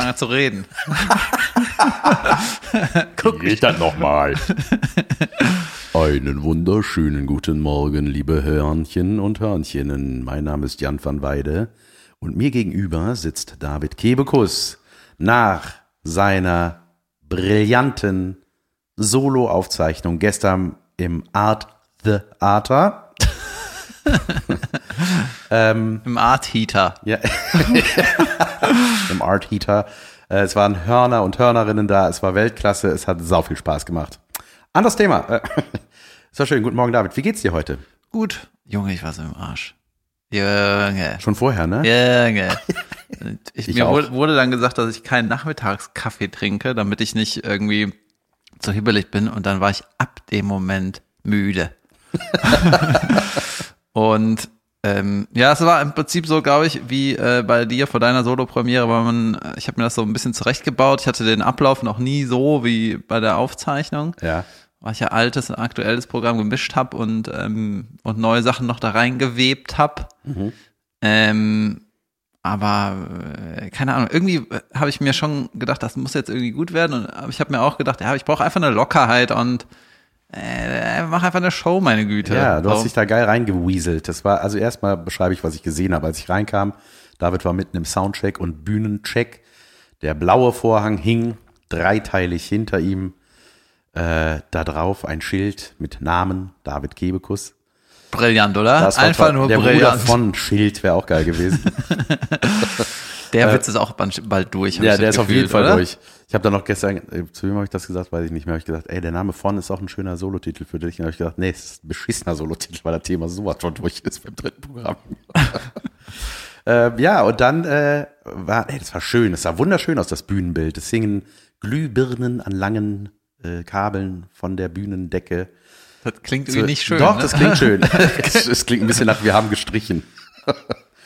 fange an zu reden. Guck Geht das nochmal. Einen wunderschönen guten Morgen, liebe Hörnchen und Hörnchinnen. Mein Name ist Jan van Weide und mir gegenüber sitzt David Kebekus nach seiner brillanten Solo-Aufzeichnung gestern im Art the Arter. ähm, Im Art Heater. Ja. Im Art Heater. Äh, es waren Hörner und Hörnerinnen da. Es war Weltklasse. Es hat sau viel Spaß gemacht. Anderes Thema. Äh, es war schön. Guten Morgen, David. Wie geht's dir heute? Gut. Junge, ich war so im Arsch. Junge. Schon vorher, ne? Junge. Ich, ich mir auch. wurde dann gesagt, dass ich keinen Nachmittagskaffee trinke, damit ich nicht irgendwie zu hibbelig bin. Und dann war ich ab dem Moment müde. und ähm, ja, es war im Prinzip so, glaube ich, wie äh, bei dir vor deiner Solo-Premiere, weil man, ich habe mir das so ein bisschen zurechtgebaut. Ich hatte den Ablauf noch nie so wie bei der Aufzeichnung. Ja. Weil ich ja altes und aktuelles Programm gemischt habe und, ähm, und neue Sachen noch da reingewebt habe. Mhm. Ähm, aber äh, keine Ahnung, irgendwie äh, habe ich mir schon gedacht, das muss jetzt irgendwie gut werden. Und aber ich habe mir auch gedacht, ja, ich brauche einfach eine Lockerheit und äh, mach einfach eine Show, meine Güte. Ja, du so. hast dich da geil reingewieselt. Das war, also erstmal beschreibe ich, was ich gesehen habe, als ich reinkam. David war mitten im Soundcheck und Bühnencheck. Der blaue Vorhang hing dreiteilig hinter ihm. Äh, da drauf ein Schild mit Namen David Kebekus. Brillant, oder? Das Einfach nur der brillant. Der Bruder von Schild wäre auch geil gewesen. der äh, Witz ist auch bald durch. Ja, der ist gefühlt, auf jeden Fall oder? durch. Ich habe da noch gestern, äh, zu wem habe ich das gesagt, weiß ich nicht mehr, habe ich gesagt, ey, der Name von ist auch ein schöner Solotitel für dich. Und habe ich gesagt, nee, es ist ein beschissener Solotitel, weil das Thema sowas schon durch ist beim dritten Programm. äh, ja, und dann äh, war, ey, das war schön, es sah wunderschön aus, das Bühnenbild. Es hingen Glühbirnen an langen äh, Kabeln von der Bühnendecke. Das klingt irgendwie so, nicht schön. Doch, ne? das klingt schön. es klingt ein bisschen nach, wir haben gestrichen.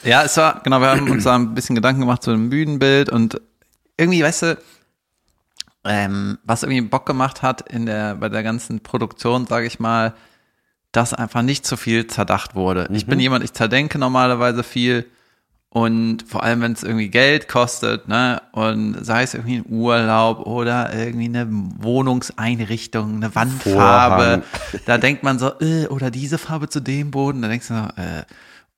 Ja, es war, genau, wir haben uns da ein bisschen Gedanken gemacht zu dem Bühnenbild und irgendwie, weißt du, ähm, was irgendwie Bock gemacht hat in der, bei der ganzen Produktion, sage ich mal, dass einfach nicht zu viel zerdacht wurde. Mhm. Ich bin mhm. jemand, ich zerdenke normalerweise viel und vor allem, wenn es irgendwie Geld kostet, ne, und sei es irgendwie ein Urlaub oder irgendwie eine Wohnungseinrichtung, eine Wandfarbe, Vorhang. da denkt man so, äh, oder diese Farbe zu dem Boden, da denkst du so, äh,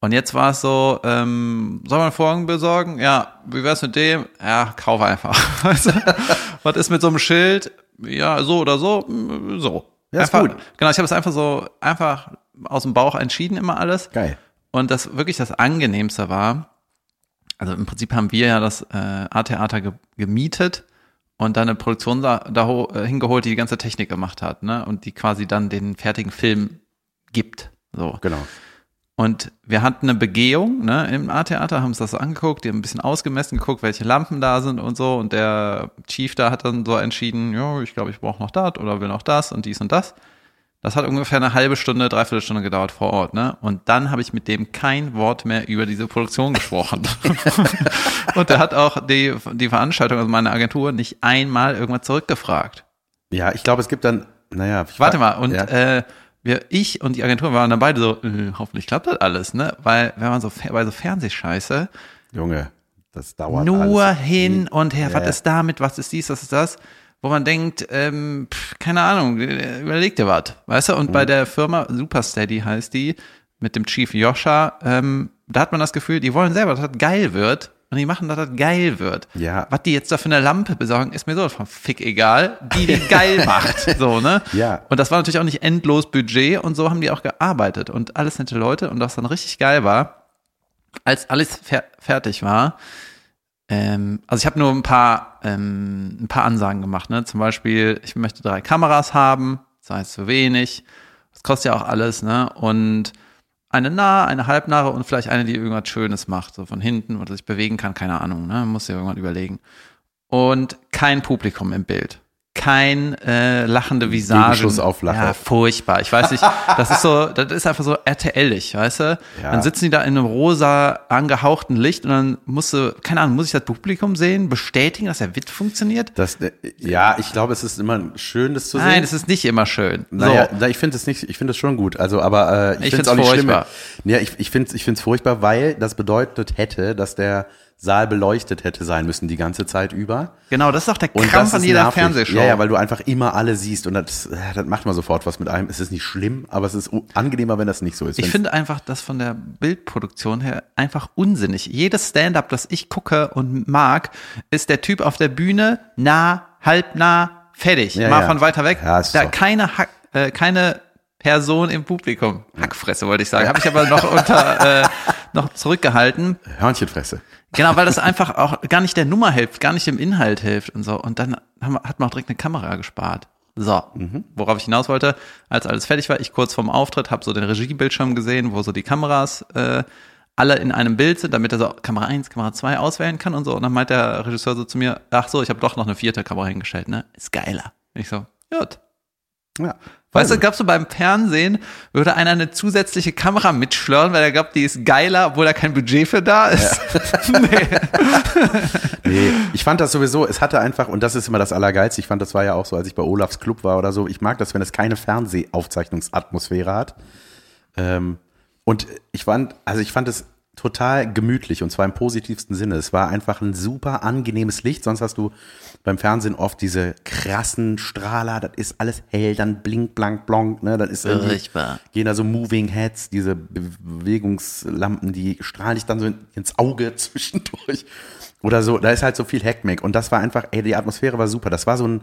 und jetzt war es so, ähm, soll man Vorhang besorgen? Ja, wie wär's mit dem? Ja, kauf einfach. Was ist mit so einem Schild? Ja, so oder so? Mm, so. Ja, einfach, ist gut. Genau, ich habe es einfach so einfach aus dem Bauch entschieden immer alles. Geil. Und das wirklich das angenehmste war, also im Prinzip haben wir ja das äh, A-Theater ge gemietet und dann eine Produktion da, da äh, hingeholt, die die ganze Technik gemacht hat, ne? Und die quasi dann den fertigen Film gibt. So. Genau. Und wir hatten eine Begehung ne, im A-Theater, haben uns das so angeguckt, die haben ein bisschen ausgemessen, geguckt, welche Lampen da sind und so. Und der Chief da hat dann so entschieden, ja, ich glaube, ich brauche noch das oder will noch das und dies und das. Das hat ungefähr eine halbe Stunde, dreiviertel Stunde gedauert vor Ort, ne? Und dann habe ich mit dem kein Wort mehr über diese Produktion gesprochen. und er hat auch die, die Veranstaltung, also meine Agentur, nicht einmal irgendwas zurückgefragt. Ja, ich glaube, es gibt dann, naja. Warte mal, und ja. äh, wir, ich und die Agentur waren dann beide so, äh, hoffentlich klappt das alles, ne? Weil wenn man so bei so Fernsehscheiße. Junge, das dauert Nur alles. hin und her, ja. was ist damit, was ist dies, was ist das? Wo man denkt, ähm, pff, keine Ahnung, äh, überleg dir was, weißt du? Und mhm. bei der Firma Supersteady heißt die, mit dem Chief Joscha, ähm, da hat man das Gefühl, die wollen selber, dass das geil wird und die machen, dass das geil wird. Ja. Was die jetzt da für eine Lampe besorgen, ist mir so von fick egal, die die geil macht, so, ne? Ja. Und das war natürlich auch nicht endlos Budget und so haben die auch gearbeitet und alles nette Leute und was dann richtig geil war, als alles fer fertig war, ähm, also ich habe nur ein paar, ähm, ein paar Ansagen gemacht, ne? Zum Beispiel, ich möchte drei Kameras haben, das heißt zu wenig, das kostet ja auch alles, ne? Und eine nahe, eine halbnahe und vielleicht eine, die irgendwas Schönes macht, so von hinten oder sich bewegen kann, keine Ahnung, ne? Muss ja irgendwann überlegen. Und kein Publikum im Bild kein äh, lachende Visage. Schuss auf Lache. Ja, furchtbar. Ich weiß nicht, das ist so, das ist einfach so RTL-ig, weißt du? Ja. Dann sitzen die da in einem rosa angehauchten Licht und dann musst du, keine Ahnung, muss ich das Publikum sehen, bestätigen, dass der Witz funktioniert? Das, äh, ja, ich glaube, es ist immer schön, das zu sehen. Nein, es ist nicht immer schön. Naja, so. ich finde es nicht, ich finde es schon gut. Also, aber äh, ich, ich finde es auch nicht furchtbar. schlimm. Ja, ich, ich finde es ich find's furchtbar, weil das bedeutet hätte, dass der Saal beleuchtet hätte sein müssen die ganze Zeit über. Genau, das ist doch der Und Krampf an jeder nervig. Fernsehshow. Ja, ja, weil du einfach immer alle siehst und das, äh, das macht mal sofort was mit einem. Es ist nicht schlimm, aber es ist angenehmer, wenn das nicht so ist. Ich finde einfach das von der Bildproduktion her einfach unsinnig. Jedes Stand-up, das ich gucke und mag, ist der Typ auf der Bühne nah, halb nah, fertig. Ja, Mal ja. von weiter weg. Ja, ist da keine, Hack, äh, keine Person im Publikum. Hackfresse wollte ich sagen. Habe ich aber noch unter äh, noch zurückgehalten. Hörnchenfresse. Genau, weil das einfach auch gar nicht der Nummer hilft, gar nicht dem Inhalt hilft und so. Und dann wir, hat man auch direkt eine Kamera gespart. So, worauf ich hinaus wollte, als alles fertig war, ich kurz vorm Auftritt habe so den Regiebildschirm gesehen, wo so die Kameras äh, alle in einem Bild sind, damit er so Kamera 1, Kamera 2 auswählen kann und so. Und dann meint der Regisseur so zu mir, ach so, ich habe doch noch eine vierte Kamera hingestellt, ne? Ist geiler. Ich so, gut. Ja. Weißt du, glaubst du, beim Fernsehen würde einer eine zusätzliche Kamera mitschlören, weil er glaubt, die ist geiler, obwohl da kein Budget für da ist? nee. Nee, ich fand das sowieso, es hatte einfach, und das ist immer das Allergeilste, ich fand, das war ja auch so, als ich bei Olafs Club war oder so, ich mag das, wenn es keine Fernsehaufzeichnungsatmosphäre hat. Ähm, und ich fand, also ich fand es total gemütlich und zwar im positivsten Sinne. Es war einfach ein super angenehmes Licht, sonst hast du beim Fernsehen oft diese krassen Strahler, das ist alles hell, dann blink, blank, blonk, ne, das ist Furchtbar. gehen da so Moving Heads, diese Be- Bewegungslampen, die strahlen dich dann so in- ins Auge zwischendurch. Oder so, da ist halt so viel Heckmeck. Und das war einfach, ey, die Atmosphäre war super. Das war so ein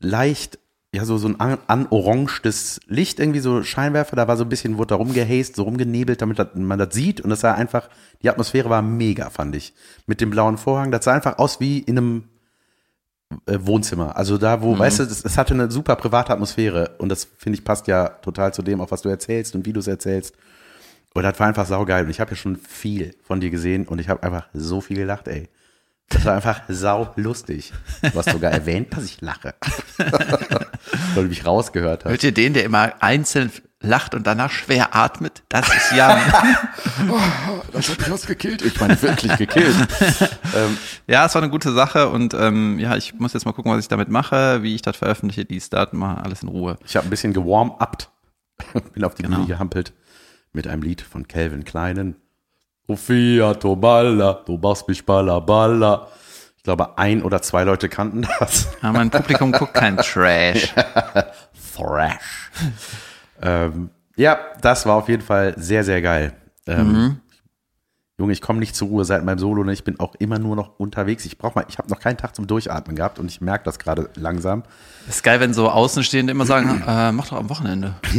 leicht, ja, so, so ein an, anorangetes Licht, irgendwie so Scheinwerfer, da war so ein bisschen, wurde da rumgehäst, so rumgenebelt, damit man das sieht. Und das sah einfach, die Atmosphäre war mega, fand ich. Mit dem blauen Vorhang, das sah einfach aus wie in einem äh, Wohnzimmer. Also da, wo, weißt du, es, es hatte eine super private Atmosphäre. Und das, finde ich, passt ja total zu dem, auf was du erzählst und wie du es erzählst. Und das war einfach saugeil. Und ich habe ja schon viel von dir gesehen und ich habe einfach so viel gelacht, ey. Das war einfach sau lustig. Du hast sogar erwähnt, dass ich lache. Weil du mich rausgehört hast. Hört ihr den, der immer einzeln lacht und danach schwer atmet? Das ist Jan. Das hat mich ausgekillt. Ich meine, wirklich gekillt. ähm, ja, es war eine gute Sache und ähm, ja, ich muss jetzt mal gucken, was ich damit mache, wie ich das veröffentliche, dies, das, mal alles in Ruhe. ich habe ein bisschen gewarm-upt. Bin auf die Genau. Bühne gehampelt mit einem Lied von Calvin Kleinen. Sofia Toballa, du machst mich balla balla. Ich glaube, ein oder zwei Leute kannten das. Aber mein Publikum guckt kein Trash. Thrash. ähm, ja, das war auf jeden Fall sehr, sehr geil. Ähm, Junge, ich komme nicht zur Ruhe seit meinem Solo. Ne? Ich bin auch immer nur noch unterwegs. Ich brauche mal, ich habe noch keinen Tag zum Durchatmen gehabt und ich merke das gerade langsam. ist geil, wenn so Außenstehende immer sagen, äh, mach doch am Wochenende.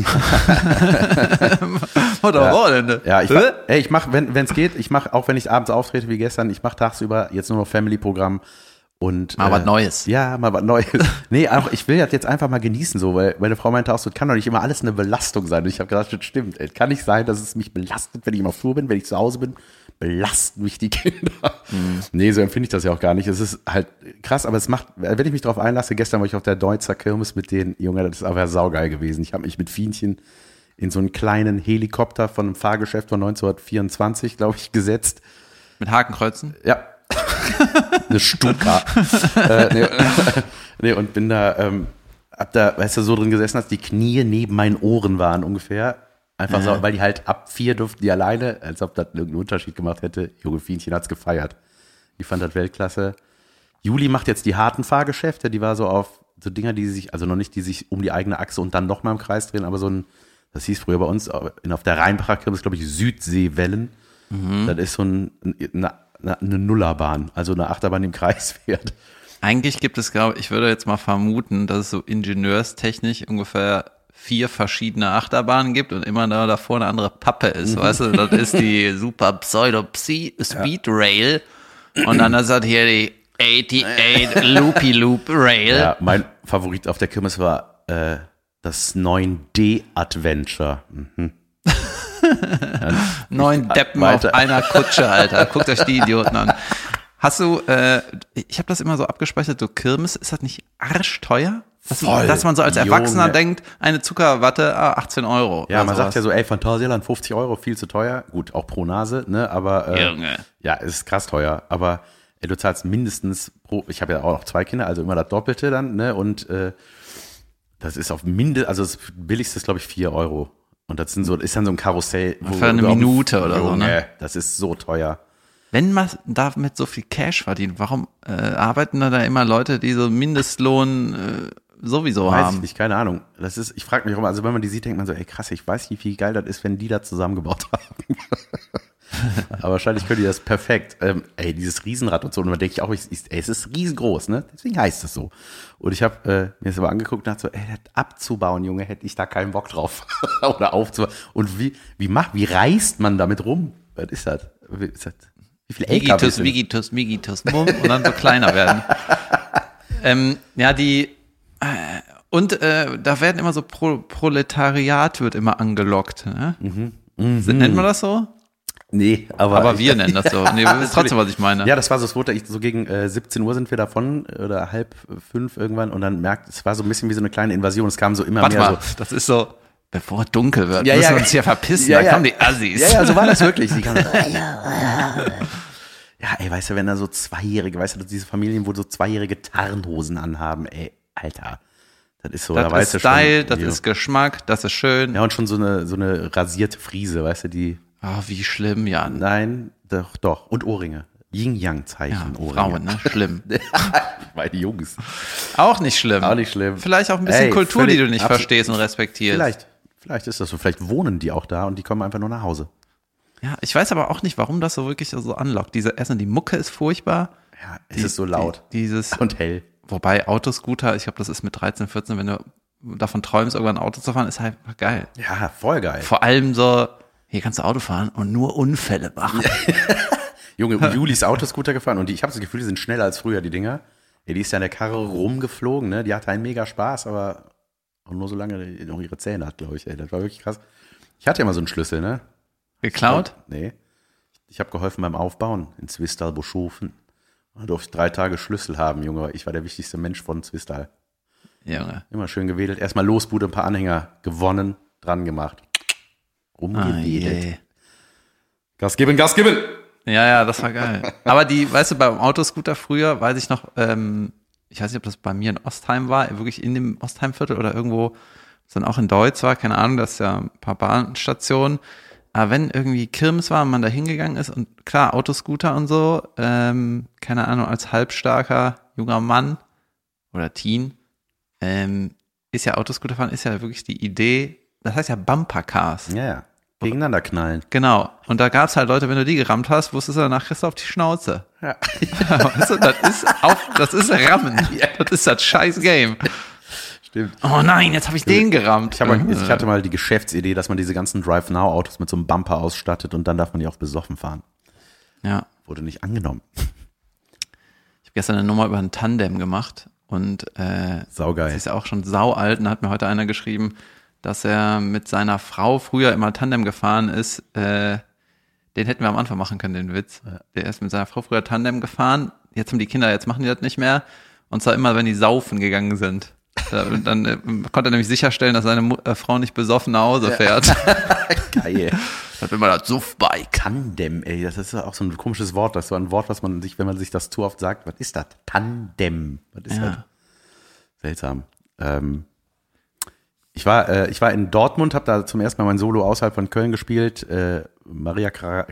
mach doch am Wochenende. Ja, ich, mach, ey, ich mache, wenn es geht, ich mache, auch wenn ich abends auftrete wie gestern, ich mache tagsüber jetzt nur noch Family-Programm und Mal was Neues. Ja, mal was Neues. nee, auch ich will das jetzt einfach mal genießen, so, weil meine Frau meinte auch so, kann doch nicht immer alles eine Belastung sein. Und ich habe gedacht, das stimmt. Es kann nicht sein, dass es mich belastet, wenn ich immer Flur bin, wenn ich zu Hause bin, belasten mich die Kinder. Mhm. Nee, so empfinde ich das ja auch gar nicht. Es ist halt krass, aber es macht, wenn ich mich darauf einlasse, gestern war ich auf der Deutzer Kirmes mit denen, Junge, das ist aber saugeil gewesen. Ich habe mich mit Fienchen in so einen kleinen Helikopter von einem Fahrgeschäft von 1924, glaube ich, gesetzt. Mit Hakenkreuzen. Ja. Eine Stuka. äh, nee, nee, und bin da, ähm, hab da, weißt du, so drin gesessen, dass die Knie neben meinen Ohren waren ungefähr. Einfach so, weil die halt ab vier durften die alleine, als ob das irgendeinen Unterschied gemacht hätte. Junge Fienchen hat's gefeiert. Die fand das Weltklasse. Juli macht jetzt die harten Fahrgeschäfte, die war so auf so Dinger, die sich, also noch nicht, die sich um die eigene Achse und dann nochmal im Kreis drehen, aber so ein, das hieß früher bei uns, in, auf der Rheinbacher Kirmes, glaube ich, Südseewellen. Das ist so ein, eine, eine, eine Nullerbahn, also eine Achterbahn die im Kreis fährt. Eigentlich gibt es, glaube ich, würde jetzt mal vermuten, dass es so ingenieurstechnisch ungefähr vier verschiedene Achterbahnen gibt und immer da davor eine andere Pappe ist. Weißt du, das ist die super Pseudo Speed Rail und dann ist das hier die 88 Loopy Loop Rail. Ja, mein Favorit auf der Kirmes war äh, das 9D Adventure. Mhm. 9 Deppen Weiter. auf einer Kutsche, Alter. Guckt euch die Idioten an. Hast du, äh, ich habe das immer so abgespeichert, so Kirmes, ist das nicht arschteuer? Dass, Voll. dass man so als Erwachsener Junge. denkt, eine Zuckerwatte, ah, 18 Euro. Ja, man sagt sowas. ja so, ey, Phantasialand 50 Euro, viel zu teuer. Gut, auch pro Nase, ne? Aber äh, Junge. ja, es ist krass teuer. Aber ey, du zahlst mindestens pro, ich habe ja auch noch zwei Kinder, also immer das Doppelte dann, ne? Und äh, das ist auf Minde, also das billigste ist, glaube ich, 4 Euro. Und das sind so, ist dann so ein Karussell. wo Für eine auf- Minute oder so, Junge, ne? Das ist so teuer. wenn man damit so viel Cash verdient, warum äh, arbeiten da, da immer Leute, die so Mindestlohn äh, sowieso Weiß haben? ich nicht, keine Ahnung. Das ist, ich frage mich immer, also wenn man die sieht, denkt man so, ey krass, ich weiß nicht, wie geil das ist, wenn die da zusammengebaut haben. Aber wahrscheinlich können die das perfekt. Ähm, ey, dieses Riesenrad und so, und dann denke ich auch, ich, ich, ey, es ist riesengroß, ne? Deswegen heißt es so. Und ich habe äh, mir das aber angeguckt und dachte so, ey, das abzubauen, Junge, hätte ich da keinen Bock drauf. Oder aufzubauen. Und wie, wie macht, wie reißt man damit rum? Was ist das? Wie, ist das? wie viele sind- Vigitus, Vigitus, bumm, und dann so kleiner werden. ähm, ja, die und äh, da werden immer so Pro Proletariat wird immer angelockt. Ne? Mhm. Nennt man das so? Nee, aber. Aber wir nennen das so. Nee, das ist trotzdem, was ich meine. Ja, das war so, es wurde so gegen äh, 17 Uhr sind wir davon oder halb fünf irgendwann und dann merkt, es war so ein bisschen wie so eine kleine Invasion. Es kam so immer Warte mehr mal, das ist so, bevor es dunkel wird, Ja, müssen ja. wir uns hier verpissen, Ja, da ja. kommen die Assis. so. Ja, ja, so war das wirklich. Die kamen, ja, ey, weißt du, wenn da so Zweijährige, weißt du, diese Familien, wo so Zweijährige Tarnhosen anhaben, ey, Alter. Das ist so, da Das weißt ist Style, schon. das wie- ist Geschmack, das ist schön. Ja, und schon so eine, so eine rasierte Friese, weißt du, die, Ah, wie schlimm, Jan. nein, doch, doch. Und Ohrringe. Ja, Yin-Yang-Zeichen, Ohrringe. Frauen, ne? Schlimm. Meine Jungs. Auch nicht schlimm. Auch nicht schlimm. Vielleicht auch ein bisschen Ey, Kultur, die du nicht verstehst und respektierst. Vielleicht, vielleicht ist das so. Vielleicht wohnen die auch da und die kommen einfach nur nach Hause. Ja, ich weiß aber auch nicht, warum das so wirklich so anlockt. Diese Essen, die Mucke ist furchtbar. Ja, es ist so laut Die, dieses, und hell. Wobei Autoscooter, ich glaube, das ist mit 13, 14, wenn du davon träumst, irgendwann Auto zu fahren, ist halt geil. Ja, voll geil. Vor allem so, hier kannst du Auto fahren und nur Unfälle machen. Junge, Juli ist Autoscooter gefahren und die, ich habe das Gefühl, die sind schneller als früher, die Dinger. Die ist ja in der Karre rumgeflogen, ne? Die hatte einen mega Spaß, aber auch nur so lange die noch ihre Zähne hat, glaube ich. Ey, das war wirklich krass. Ich hatte ja mal so einen Schlüssel, ne? Geklaut? Nee. Ich habe geholfen beim Aufbauen in Zwistal Da durfte drei Tage Schlüssel haben, Junge. Ich war der wichtigste Mensch von Zwistal. Junge. Immer schön gewedelt. Erstmal Losbude, ein paar Anhänger gewonnen, dran gemacht. Ah, Rumgewedelt. je. Gas geben, Gas geben! Ja, ja, das war geil. Aber die, weißt du, beim Autoscooter früher, weiß ich noch, ähm, ich weiß nicht, ob das bei mir in Ostheim war, wirklich in dem Ostheimviertel oder irgendwo, dann auch in Deutsch war, keine Ahnung, das ist ja ein paar Bahnstationen. Aber wenn irgendwie Kirmes war und man da hingegangen ist und klar, Autoscooter und so, ähm, keine Ahnung, als halbstarker junger Mann oder Teen, ähm, ist ja Autoscooter fahren, ist ja wirklich die Idee, das heißt ja Bumpercars. Ja, ja. Gegeneinander knallen. Genau. Und da gab's halt Leute, wenn du die gerammt hast, wusstest du danach kriegst du auf die Schnauze. Ja. weißt du, das ist auf, das ist Rammen. Das ist das scheiß Game. Stimmt. Oh nein, jetzt habe ich den gerammt. Ich, hab, mal- ich hatte mal die Geschäftsidee, dass man diese ganzen Drive-Now-Autos mit so einem Bumper ausstattet und dann darf man die auch besoffen fahren. ja. Wurde nicht angenommen. Ich habe gestern eine Nummer über ein Tandem gemacht und äh, das Saugeil. ist ja auch schon sau alt und da hat mir heute einer geschrieben, dass er mit seiner Frau früher immer Tandem gefahren ist. Äh, den hätten wir am Anfang machen können, den Witz. Der ist mit seiner Frau früher Tandem gefahren. Jetzt haben die Kinder, jetzt machen die das nicht mehr. Und zwar immer, wenn die saufen gegangen sind. Dann äh, konnte er nämlich sicherstellen, dass seine Mu äh, Frau nicht besoffen nach Hause fährt. Geil. Das immer das Suffbike. Tandem, ey, das ist ja auch so ein komisches Wort. Das ist so ein Wort, was man sich, wenn man sich das zu oft sagt, was ist das? Tandem. Was ist das? Ja. Seltsam. Ähm, ich war, äh, ich war in Dortmund, habe da zum ersten Mal mein Solo außerhalb von Köln gespielt. Äh, Maria Clara,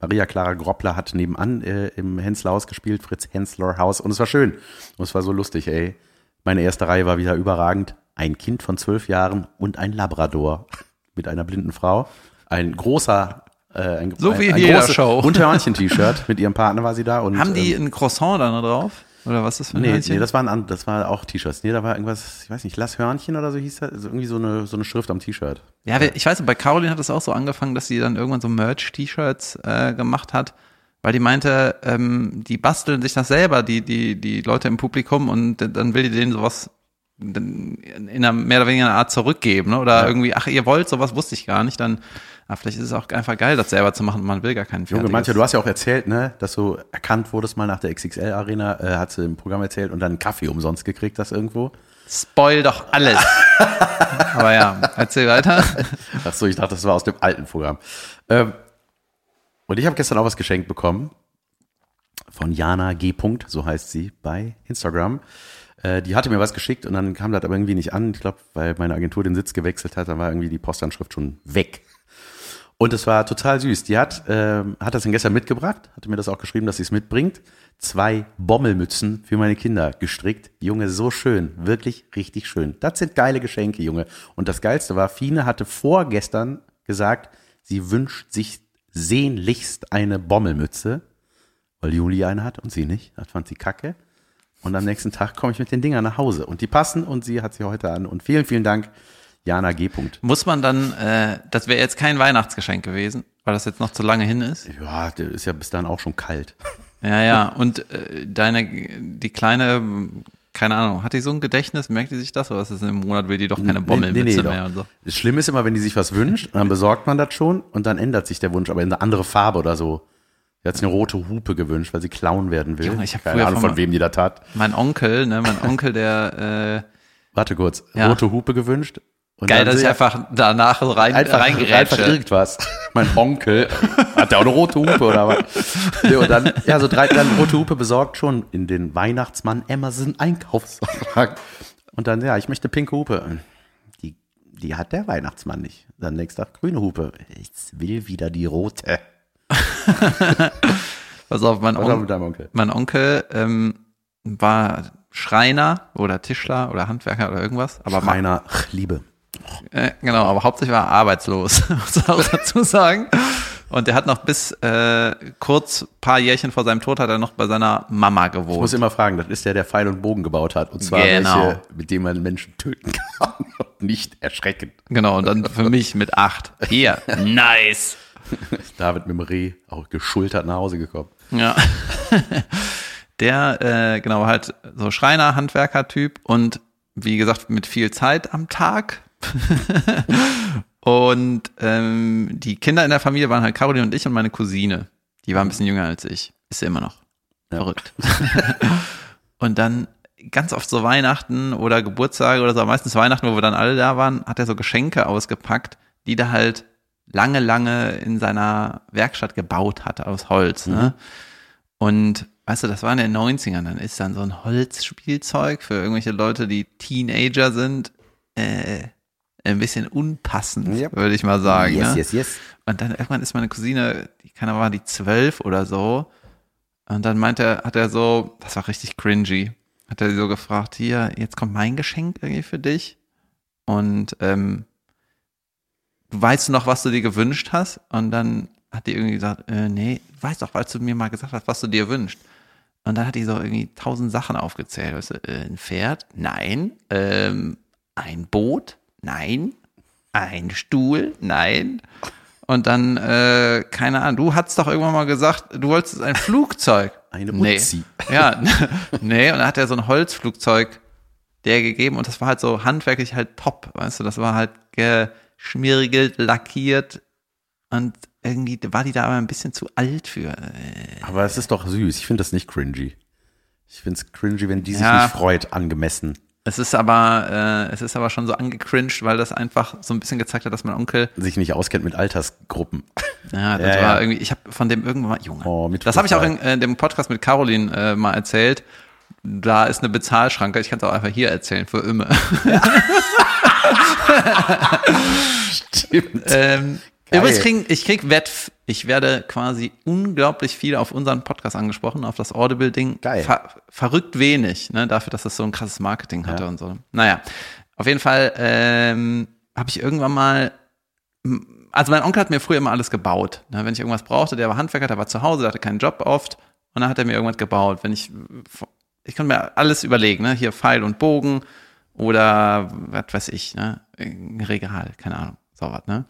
Maria Clara Groppler hat nebenan äh, im Hensler Haus gespielt, Fritz Hensler Haus, und es war schön. Und es war so lustig, ey. Meine erste Reihe war wieder überragend. Ein Kind von zwölf Jahren und ein Labrador mit einer blinden Frau. Ein großer, äh, ein, So ein, wie in ein jeder großes Show. Unterhörnchen-T-Shirt. Mit ihrem Partner war sie da. Und, Haben die ähm, ein Croissant da noch drauf? Oder was ist das für ein Nee, Hörnchen? nee, das waren das war auch T-Shirts. Nee, da war irgendwas, ich weiß nicht, Lass Hörnchen oder so hieß das, also irgendwie so eine so eine Schrift am T-Shirt. Ja, ich weiß, bei Caroline hat es auch so angefangen, dass sie dann irgendwann so Merch-T-Shirts äh, gemacht hat, weil die meinte, ähm, die basteln sich das selber, die, die, die Leute im Publikum und dann will die denen sowas in einer mehr oder weniger einer Art zurückgeben, ne? Oder irgendwie, ach, ihr wollt, sowas wusste ich gar nicht, dann, ah, vielleicht ist es auch einfach geil, das selber zu machen, man will gar keinen Junge, manche, du hast ja auch erzählt, ne, dass du erkannt wurdest mal nach der XXL Arena, äh, hat sie im Programm erzählt und dann einen Kaffee umsonst gekriegt, das irgendwo. Spoil doch alles. Aber ja, erzähl weiter. Ach so, ich dachte, das war aus dem alten Programm. Ähm, und ich habe gestern auch was geschenkt bekommen von Jana G. Punkt, so heißt sie bei Instagram. Äh, die hatte mir was geschickt und dann kam das aber irgendwie nicht an. Ich glaube, weil meine Agentur den Sitz gewechselt hat, dann war irgendwie die Postanschrift schon weg. Und es war total süß. Die hat, ähm, hat das dann gestern mitgebracht, hatte mir das auch geschrieben, dass sie es mitbringt. Zwei Bommelmützen für meine Kinder gestrickt. Junge, so schön. Wirklich richtig schön. Das sind geile Geschenke, Junge. Und das Geilste war, Fine hatte vorgestern gesagt, sie wünscht sich sehnlichst eine Bommelmütze, weil Juli eine hat und sie nicht. Das fand sie kacke. Und am nächsten Tag komme ich mit den Dingern nach Hause. Und die passen und sie hat sie heute an. Und vielen, vielen Dank, Jana G. Muss man dann, äh, das wäre jetzt kein Weihnachtsgeschenk gewesen, weil das jetzt noch zu lange hin ist? Ja, der ist ja bis dann auch schon kalt. Ja, ja. Und äh, deine, die kleine, keine Ahnung, hat die so ein Gedächtnis? Merkt die sich das? Oder ist es im Monat will die doch keine Bommelmütze Nee, nee, nee, mehr doch. und so? Das Schlimme ist immer, wenn die sich was wünscht, dann besorgt man das schon und dann ändert sich der Wunsch, aber in eine andere Farbe oder so. Sie hat sich eine rote Hupe gewünscht, weil sie klauen werden will. Junge, ich hab Keine Ahnung, von von wem die das hat. Mein Onkel, ne, mein Onkel, der, äh, Warte kurz. Ja. Rote Hupe gewünscht. Und geil, dass ich einfach danach so rein, einfach, einfach reingerätsche. irgendwas. Mein Onkel hat der auch eine rote Hupe oder was? Nee, und dann, ja, so drei, dann rote Hupe besorgt schon in den Weihnachtsmann Amazon Einkaufswagen. Und dann, ja, ich möchte pinke Hupe. Die, die hat der Weihnachtsmann nicht. Dann nächster Tag grüne Hupe. Ich will wieder die rote. Pass auf, mein, On Onkel? mein Onkel ähm, war Schreiner oder Tischler oder Handwerker oder irgendwas. Aber Meiner Liebe. Äh, genau, aber hauptsächlich war er arbeitslos, muss man auch dazu sagen. Und der hat noch bis äh, kurz paar Jährchen vor seinem Tod hat er noch bei seiner Mama Ich muss gewohnt. immer fragen, das ist der, der Pfeil und Bogen gebaut hat. Und zwar Genau. welche, mit dem man Menschen töten kann und nicht erschrecken. Genau, und dann für mich mit acht. Hier, nice. David mit dem Reh auch geschultert nach Hause gekommen. Ja. Der, äh, genau, halt so Schreiner, Handwerker-Typ und wie gesagt, mit viel Zeit am Tag. und ähm, die Kinder in der Familie waren halt Caroline und ich und meine Cousine. Die war ein bisschen jünger als ich. Ist sie immer noch. Ja. Verrückt. und dann ganz oft so Weihnachten oder Geburtstage oder so, meistens Weihnachten, wo wir dann alle da waren, hat er so Geschenke ausgepackt, die da halt lange, lange in seiner Werkstatt gebaut hatte aus Holz. Ne? Und weißt du, das war in den 90ern, dann ist dann so ein Holzspielzeug für irgendwelche Leute, die Teenager sind, äh, ein bisschen unpassend, Yep. würde ich mal sagen. yes, ne? yes, yes. Und dann irgendwann ist meine Cousine, die keine war die zwölf oder so. Und dann meinte er, hat er so, das war richtig cringy, hat er sie so gefragt, hier, jetzt kommt mein Geschenk irgendwie für dich. Und ähm, du weißt noch, was du dir gewünscht hast? Und dann hat die irgendwie gesagt, äh, nee, du weißt doch, weil du mir mal gesagt hast, was du dir wünschst. Und dann hat die so irgendwie tausend Sachen aufgezählt. Weißt du, äh, ein Pferd? Nein. Ähm, ein Boot? Nein. Ein Stuhl? Nein. Und dann, äh, keine Ahnung, du hattest doch irgendwann mal gesagt, du wolltest ein Flugzeug. Eine nee. Uzi. Ja, nee, und dann hat er so ein Holzflugzeug der gegeben und das war halt so handwerklich halt top, weißt du, das war halt geschmirgelt, lackiert und irgendwie war die da aber ein bisschen zu alt für. äh, Aber es ist doch süß. Ich finde das nicht cringy. Ich finde es cringy, wenn die sich Ja. nicht freut, angemessen. Es ist aber, äh, es ist aber schon so angecringed, weil das einfach so ein bisschen gezeigt hat, dass mein Onkel, Sich nicht auskennt mit Altersgruppen. ja, das Ja, war ja. irgendwie, ich habe von dem irgendwann mal, Junge, Oh, mit das habe ich auch in äh, dem Podcast mit Caroline äh, mal erzählt. Da ist eine Bezahlschranke, ich kann es auch einfach hier erzählen, für immer. Stimmt. Ähm, Geil. übrigens krieg, ich krieg Wett, ich werde quasi unglaublich viel auf unseren Podcast angesprochen, auf das Audible-Ding. Geil. Ver, verrückt wenig, ne, dafür, dass das so ein krasses Marketing hatte Ja. und so. Naja, auf jeden Fall ähm, habe ich irgendwann mal, also mein Onkel hat mir früher immer alles gebaut. Ne, wenn ich irgendwas brauchte, der war Handwerker, der war zu Hause, der hatte keinen Job oft und dann hat er mir irgendwas gebaut. Wenn ich, ich konnte mir alles überlegen, ne, hier Pfeil und Bogen oder was weiß ich, ne, ein Regal, keine Ahnung, sowas, ne.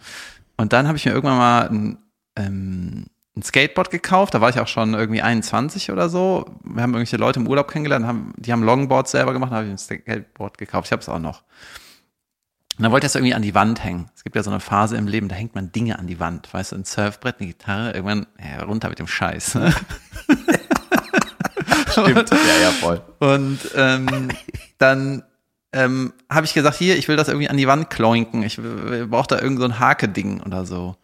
Und dann habe ich mir irgendwann mal ein, ähm, ein Skateboard gekauft. Da war ich auch schon irgendwie 21 oder so. Wir haben irgendwelche Leute im Urlaub kennengelernt, haben, die haben Longboards selber gemacht, da habe ich ein Skateboard gekauft. Ich habe es auch noch. Und dann wollte ich das irgendwie an die Wand hängen. Es gibt ja so eine Phase im Leben, da hängt man Dinge an die Wand. Weißt du, ein Surfbrett, eine Gitarre, irgendwann ja, runter mit dem Scheiß. Ne? Stimmt. Ja, ja, voll. Und ähm, dann ähm, habe ich gesagt, hier, ich will das irgendwie an die Wand kloinken. Ich brauche da irgend so ein Hake-Ding oder so.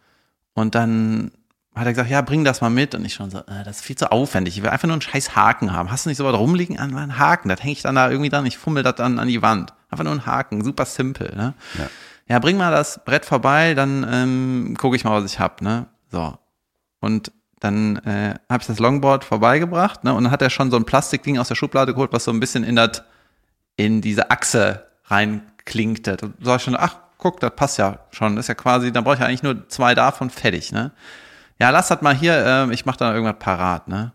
Und dann hat er gesagt, ja, bring das mal mit. Und ich schon so, äh, das ist viel zu aufwendig. Ich will einfach nur einen scheiß Haken haben. Hast du nicht so was rumliegen? An einen Haken. Das hänge ich dann da irgendwie dran. Ich fummel das dann an die Wand. Einfach nur einen Haken. Super simpel. Ne? Ja. ja, bring mal das Brett vorbei, dann ähm, gucke ich mal, was ich hab, ne? So. Und dann äh, habe ich das Longboard vorbeigebracht, ne? Und dann hat er schon so ein Plastikding aus der Schublade geholt, was so ein bisschen in das, in diese Achse reinklinkte. Da sag ich schon, ach, guck, das passt ja schon. Das ist ja quasi, dann brauche ich ja eigentlich nur zwei davon, fertig, ne? Ja, lass das mal hier, äh, ich mache da irgendwas parat, ne?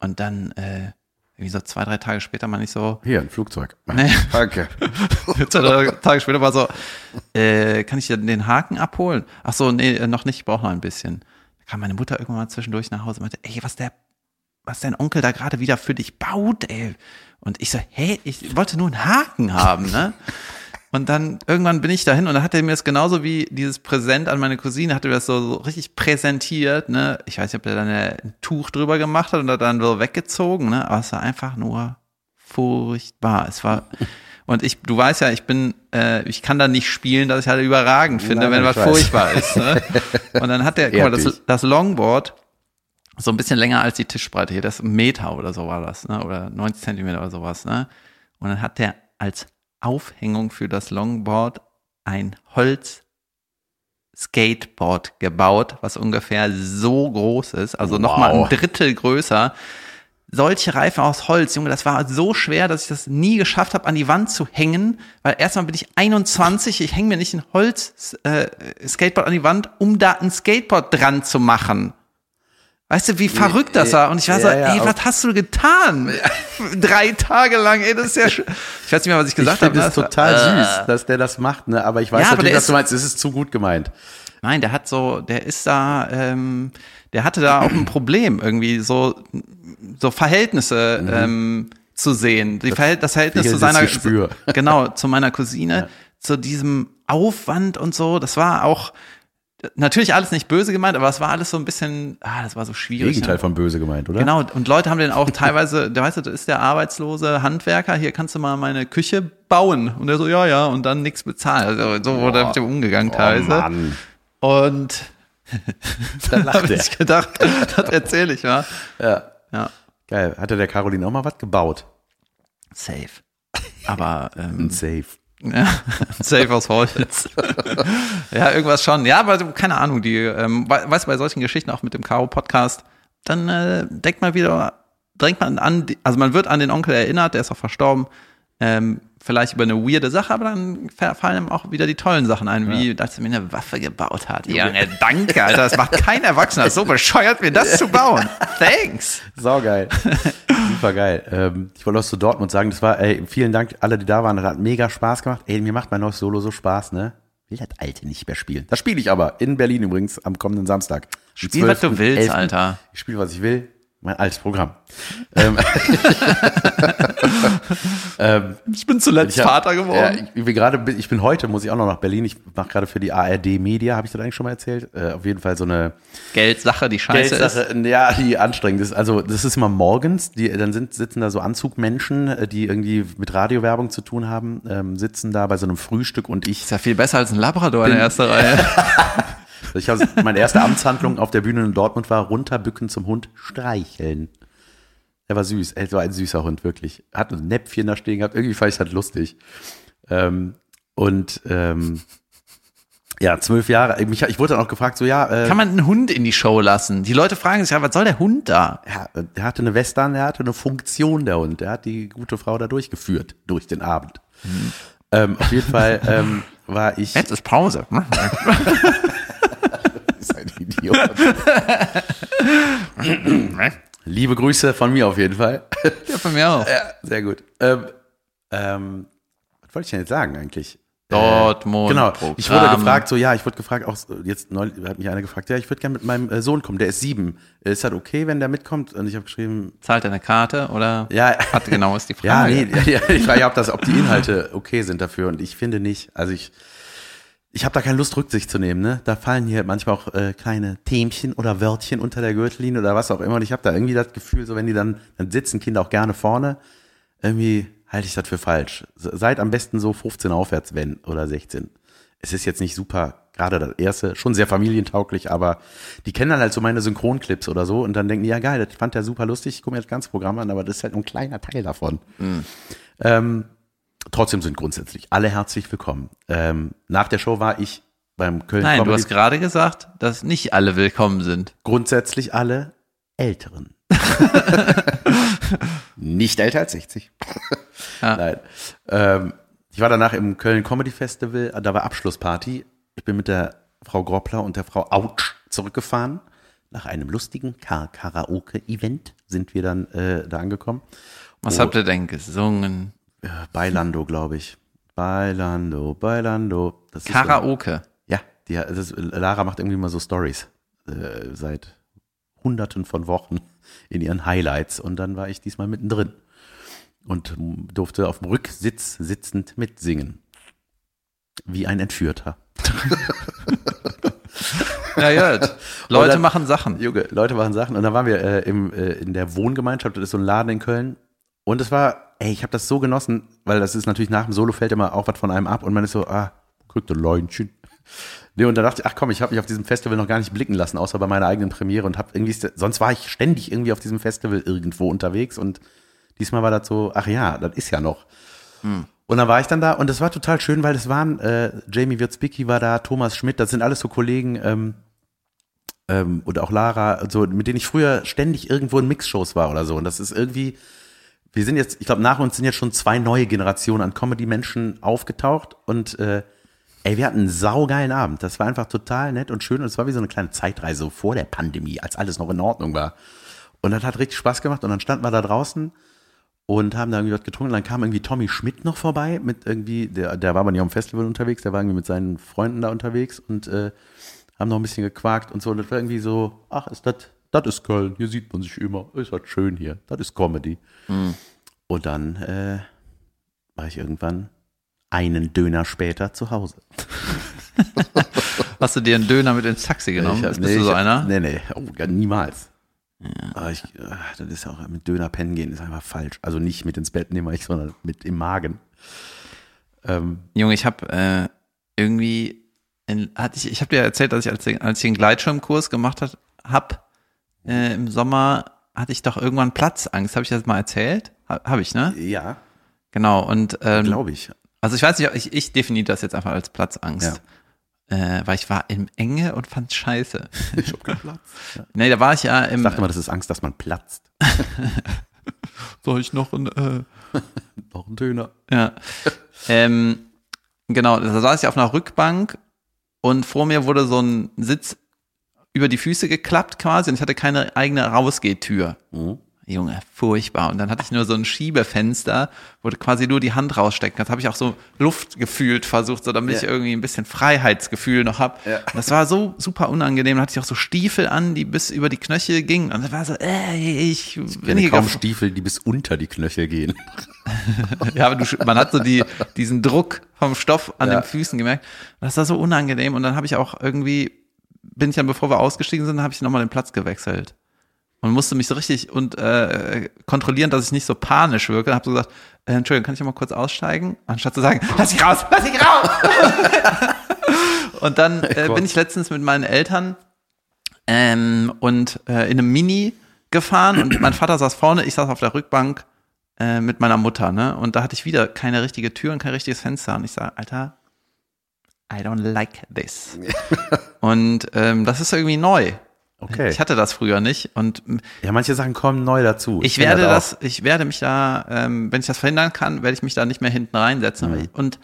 Und dann, äh, irgendwie so zwei, drei Tage später mal nicht so, Hier, ein Flugzeug. Nee. Danke. Zwei drei Tage später war so, äh, kann ich dir den Haken abholen? Ach so, nee, äh, noch nicht, ich brauche noch ein bisschen. Da kam meine Mutter irgendwann mal zwischendurch nach Hause und meinte, ey, was der, was dein Onkel da gerade wieder für dich baut, ey. Und ich so, hä, ich wollte nur einen Haken haben, ne? Und dann irgendwann bin ich dahin und dann hat er mir das genauso wie dieses Präsent an meine Cousine, hat er das so, so richtig präsentiert, ne? Ich weiß nicht, ob er dann ein Tuch drüber gemacht hat oder dann so weggezogen, ne? Aber es war einfach nur furchtbar. Es war, und ich, du weißt ja, ich bin, äh, ich kann da nicht spielen, dass ich halt überragend finde, Nein, wenn was weiß. furchtbar ist. Ne? Und dann hat der, guck mal, das, das Longboard, so ein bisschen länger als die Tischbreite hier, das Meter oder so war das, ne? Oder 90 Zentimeter oder sowas, ne? Und dann hat der als Aufhängung für das Longboard ein Holz Skateboard gebaut, was ungefähr so groß ist, also noch mal ein Wow. Drittel größer. Solche Reifen aus Holz, Junge, das war so schwer, dass ich das nie geschafft habe, an die Wand zu hängen, weil erstmal bin ich 21, ich hänge mir nicht ein Holz äh, Skateboard an die Wand, um da ein Skateboard dran zu machen. Weißt du, wie verrückt das war? Und ich war so, ja, ja, ey, was hast du getan? Drei Tage lang, ey, das ist ja Ich weiß nicht mehr, was ich Ich gesagt habe. finde Das total äh, süß, dass der das macht, ne? Aber ich weiß Ja, aber natürlich, was du meinst. Es ist zu gut gemeint. Nein, der hat so, der ist da, ähm, der hatte da auch ein Problem, irgendwie so, so Verhältnisse ähm, zu sehen. Die Verhält, das Verhältnis zu seiner, Gespür. genau, zu meiner Cousine, zu diesem Aufwand und so. Das war auch natürlich alles nicht böse gemeint, aber es war alles so ein bisschen, ah, das war so schwierig. Gegenteil ne? von böse gemeint, oder? Genau, und Leute haben den auch teilweise, der weißt du, das ist der arbeitslose Handwerker, hier kannst du mal meine Küche bauen. Und der so, ja, ja, und dann nichts bezahlen. Also, so wurde er mit dem umgegangen Oh, teilweise. Mann. Und Da da habe er. ich gedacht, das erzähle ich, ja. Ja. Ja, Geil. Hatte der Caroline auch mal was gebaut? safe. Aber ähm, Safe. Ja, safe aus Holz. ja, irgendwas schon. Ja, aber keine Ahnung, die, ähm, we- weißt du, bei solchen Geschichten, auch mit dem Karo-Podcast, dann äh, denkt man wieder, denkt man an, also man wird an den Onkel erinnert, der ist auch verstorben, ähm, vielleicht über eine weirde Sache, aber dann fa- fallen ihm auch wieder die tollen Sachen ein, wie, dass er mir eine Waffe gebaut hat. Junge, danke, Alter, das macht kein Erwachsener so bescheuert, mir das zu bauen. Thanks. Saugeil. Super geil. Ähm, ich wollte auch zu Dortmund sagen, das war, ey, vielen Dank alle, die da waren. Das hat mega Spaß gemacht. Ey, mir macht mein neues Solo so Spaß, ne? Will das alte nicht mehr spielen. Das spiele ich aber in Berlin übrigens am kommenden Samstag. Am Spiel, was du 12.11.. willst, Alter. Ich spiele, was ich will. Mein altes Programm. ähm, ähm, Ich bin zuletzt ich hab- Vater Ja, geworden. ich, bin gerade, ich bin heute, muss ich auch noch nach Berlin. Ich mache gerade für die ARD Media, habe ich das eigentlich schon mal erzählt? Äh, auf jeden Fall so eine Geldsache, die scheiße ist. Geldsache, ja, die anstrengend ist. Also das ist immer morgens, die, dann sind, sitzen da so Anzugmenschen, äh, die irgendwie mit Radiowerbung zu tun haben, ähm, sitzen da bei so einem Frühstück und ich, Ist ja viel besser als ein Labrador in der ersten Reihe. ich habe meine erste Amtshandlung auf der Bühne in Dortmund war runterbücken zum Hund streicheln. Er war süß, er war ein süßer Hund, wirklich. Hat ein Näpfchen da stehen gehabt, irgendwie fand ich das lustig. Ähm, und ähm, ja, zwölf Jahre, mich, ich wurde dann auch gefragt, so ja, äh, Kann man einen Hund in die Show lassen? Die Leute fragen sich ja, was soll der Hund da? Ja, der hatte eine Weste an, der hatte eine Funktion, der Hund. Der hat die gute Frau da durchgeführt, durch den Abend. Ähm, auf jeden Fall ähm, war ich. Jetzt ist Pause. ein Idiot. Liebe Grüße von mir auf jeden Fall. ja, von mir auch. ja, sehr gut. Ähm, ähm, was wollte ich denn jetzt sagen eigentlich? Dortmund. Genau. Ich wurde gefragt, so ja, ich wurde gefragt, auch jetzt neulich hat mich einer gefragt, ja, ich würde gerne mit meinem äh, Sohn kommen, der ist sieben. Ist das okay, wenn der mitkommt? Und ich habe geschrieben, Zahlt er eine Karte oder? ja, Was genau ist die Ja, Frage? nee, ja, ich frage ja, ob, das, ob die Inhalte okay sind dafür und ich finde nicht. Also ich, ich habe da keine Lust, Rücksicht zu nehmen. Ne? Da fallen hier manchmal auch äh, kleine Themchen oder Wörtchen unter der Gürtellinie oder was auch immer. Und ich habe da irgendwie das Gefühl, so wenn die dann, dann sitzen Kinder auch gerne vorne, irgendwie halte ich das für falsch. Seid am besten so 15 aufwärts, wenn, oder 16. Es ist jetzt nicht super, gerade das erste, schon sehr familientauglich, aber die kennen dann halt so meine Synchronclips oder so und dann denken die, ja geil, das fand der super lustig, ich gucke mir das ganze Programm an, aber das ist halt nur ein kleiner Teil davon. Ähm, trotzdem sind grundsätzlich alle herzlich willkommen. Ähm, nach der Show war ich beim Köln Nein, du Comedy hast gerade gesagt, dass nicht alle willkommen sind. grundsätzlich alle Älteren. Nicht älter als 60. Ja. Nein. Ähm, ich war danach im Köln Comedy Festival, da war Abschlussparty. Ich bin mit der Frau Groppler und der Frau Autsch zurückgefahren. Nach einem lustigen Ka- Karaoke-Event sind wir dann äh, da angekommen. Was Oh. habt ihr denn gesungen? Äh, Bailando, glaube ich. Bailando, Bailando. Das ist Karaoke. Ja, die, ist, Lara macht irgendwie mal so Stories äh, seit hunderten von Wochen in ihren Highlights und dann war ich diesmal mittendrin und durfte auf dem Rücksitz sitzend mitsingen. Wie ein Entführter. Ja, ja. Leute dann- machen Sachen. Junge, Leute machen Sachen und dann waren wir äh, im, äh, in der Wohngemeinschaft, das ist so ein Laden in Köln und es war, ey, ich habe das so genossen, weil das ist natürlich nach dem Solo fällt immer auch was von einem ab und man ist so, ah, kriegt ein Leunchen. Nee, und da dachte ich, ach komm, ich habe mich auf diesem Festival noch gar nicht blicken lassen, außer bei meiner eigenen Premiere und habe irgendwie, sonst war ich ständig irgendwie auf diesem Festival irgendwo unterwegs und diesmal war das so, ach ja, das ist ja noch. Und dann war ich dann da und es war total schön, weil es waren, äh, Jamie Wirtzbicki war da, Thomas Schmidt, das sind alles so Kollegen, ähm, ähm, und auch Lara, so, mit denen ich früher ständig irgendwo in Mixshows war oder so. Und das ist irgendwie, wir sind jetzt, ich glaube, nach uns sind jetzt schon zwei neue Generationen an Comedy-Menschen aufgetaucht und äh, ey, wir hatten einen saugeilen Abend. Das war einfach total nett und schön und es war wie so eine kleine Zeitreise vor der Pandemie, als alles noch in Ordnung war. Und das hat richtig Spaß gemacht und dann standen wir da draußen und haben da irgendwie was getrunken. Und dann kam irgendwie Tommy Schmidt noch vorbei mit irgendwie, der, der war aber nicht dem Festival unterwegs, der war irgendwie mit seinen Freunden da unterwegs und äh, haben noch ein bisschen gequakt und so. Und das war irgendwie so, ach, ist das, das ist Köln, hier sieht man sich immer, ist halt schön hier, das ist Comedy. Und dann äh, war ich irgendwann einen Döner später zu Hause. Hast du dir einen Döner mit ins Taxi genommen? Ich hab- Bist nee, du so hab- einer? Nee, nee, oh, niemals. Aber ich, äh, das ist auch mit Döner pennen gehen ist einfach falsch. Also nicht mit ins Bett nehmen ich, sondern mit im Magen. Ähm, Junge, ich habe äh, irgendwie, in, hatte ich, ich habe dir erzählt, dass ich als, als ich einen Gleitschirmkurs gemacht hat, hab äh, im Sommer hatte ich doch irgendwann Platzangst. Habe ich das mal erzählt? Ha, habe ich, ne? ja, Genau. Und ähm, glaube ich. also ich weiß nicht, ich, ich definiere das jetzt einfach als Platzangst. Äh, weil ich war im Enge und fand scheiße. Ich hab geplatzt. Ja. Nee, da war ich ja im. Ich dachte mal, das ist Angst, dass man platzt. soll ich noch ein, äh, Noch ein Döner. Ja. ähm, genau, da saß ich auf einer Rückbank und vor mir wurde so ein Sitz über die Füße geklappt quasi und ich hatte keine eigene Rausgehtür. Mhm. Junge, furchtbar. Und dann hatte ich nur so ein Schiebefenster, wo du quasi nur die Hand rausstecken kannst. Habe ich auch so Luft gefühlt versucht, so damit Ja. ich irgendwie ein bisschen Freiheitsgefühl noch hab. Ja. Und das war so super unangenehm. Da hatte ich auch so Stiefel an, die bis über die Knöchel gingen. Und das war so, ey, ich Ich bin hier kaum Stiefel, die bis unter die Knöchel gehen. Ja, aber du, man hat so die, diesen Druck vom Stoff an Ja. den Füßen gemerkt. Das war so unangenehm. Und dann habe ich auch irgendwie, bin ich dann, bevor wir ausgestiegen sind, habe ich nochmal den Platz gewechselt. Und musste mich so richtig und äh, kontrollieren, dass ich nicht so panisch wirke. Habe so gesagt, äh, Entschuldigung, kann ich mal kurz aussteigen? Anstatt zu sagen, lass ich raus, lass ich raus! und dann äh, bin ich letztens mit meinen Eltern ähm, und äh, in einem Mini gefahren und mein Vater saß vorne, ich saß auf der Rückbank äh, mit meiner Mutter, ne? Und da hatte ich wieder keine richtige Tür und kein richtiges Fenster. Und ich sage, Alter, I don't like this. und ähm, das ist irgendwie neu. Okay. Ich hatte das früher nicht. Und ja, manche Sachen kommen neu dazu. ich kenn werde auch. das, ich werde mich da, ähm, wenn ich das verhindern kann, werde ich mich da nicht mehr hinten reinsetzen. Mhm. Ich- Und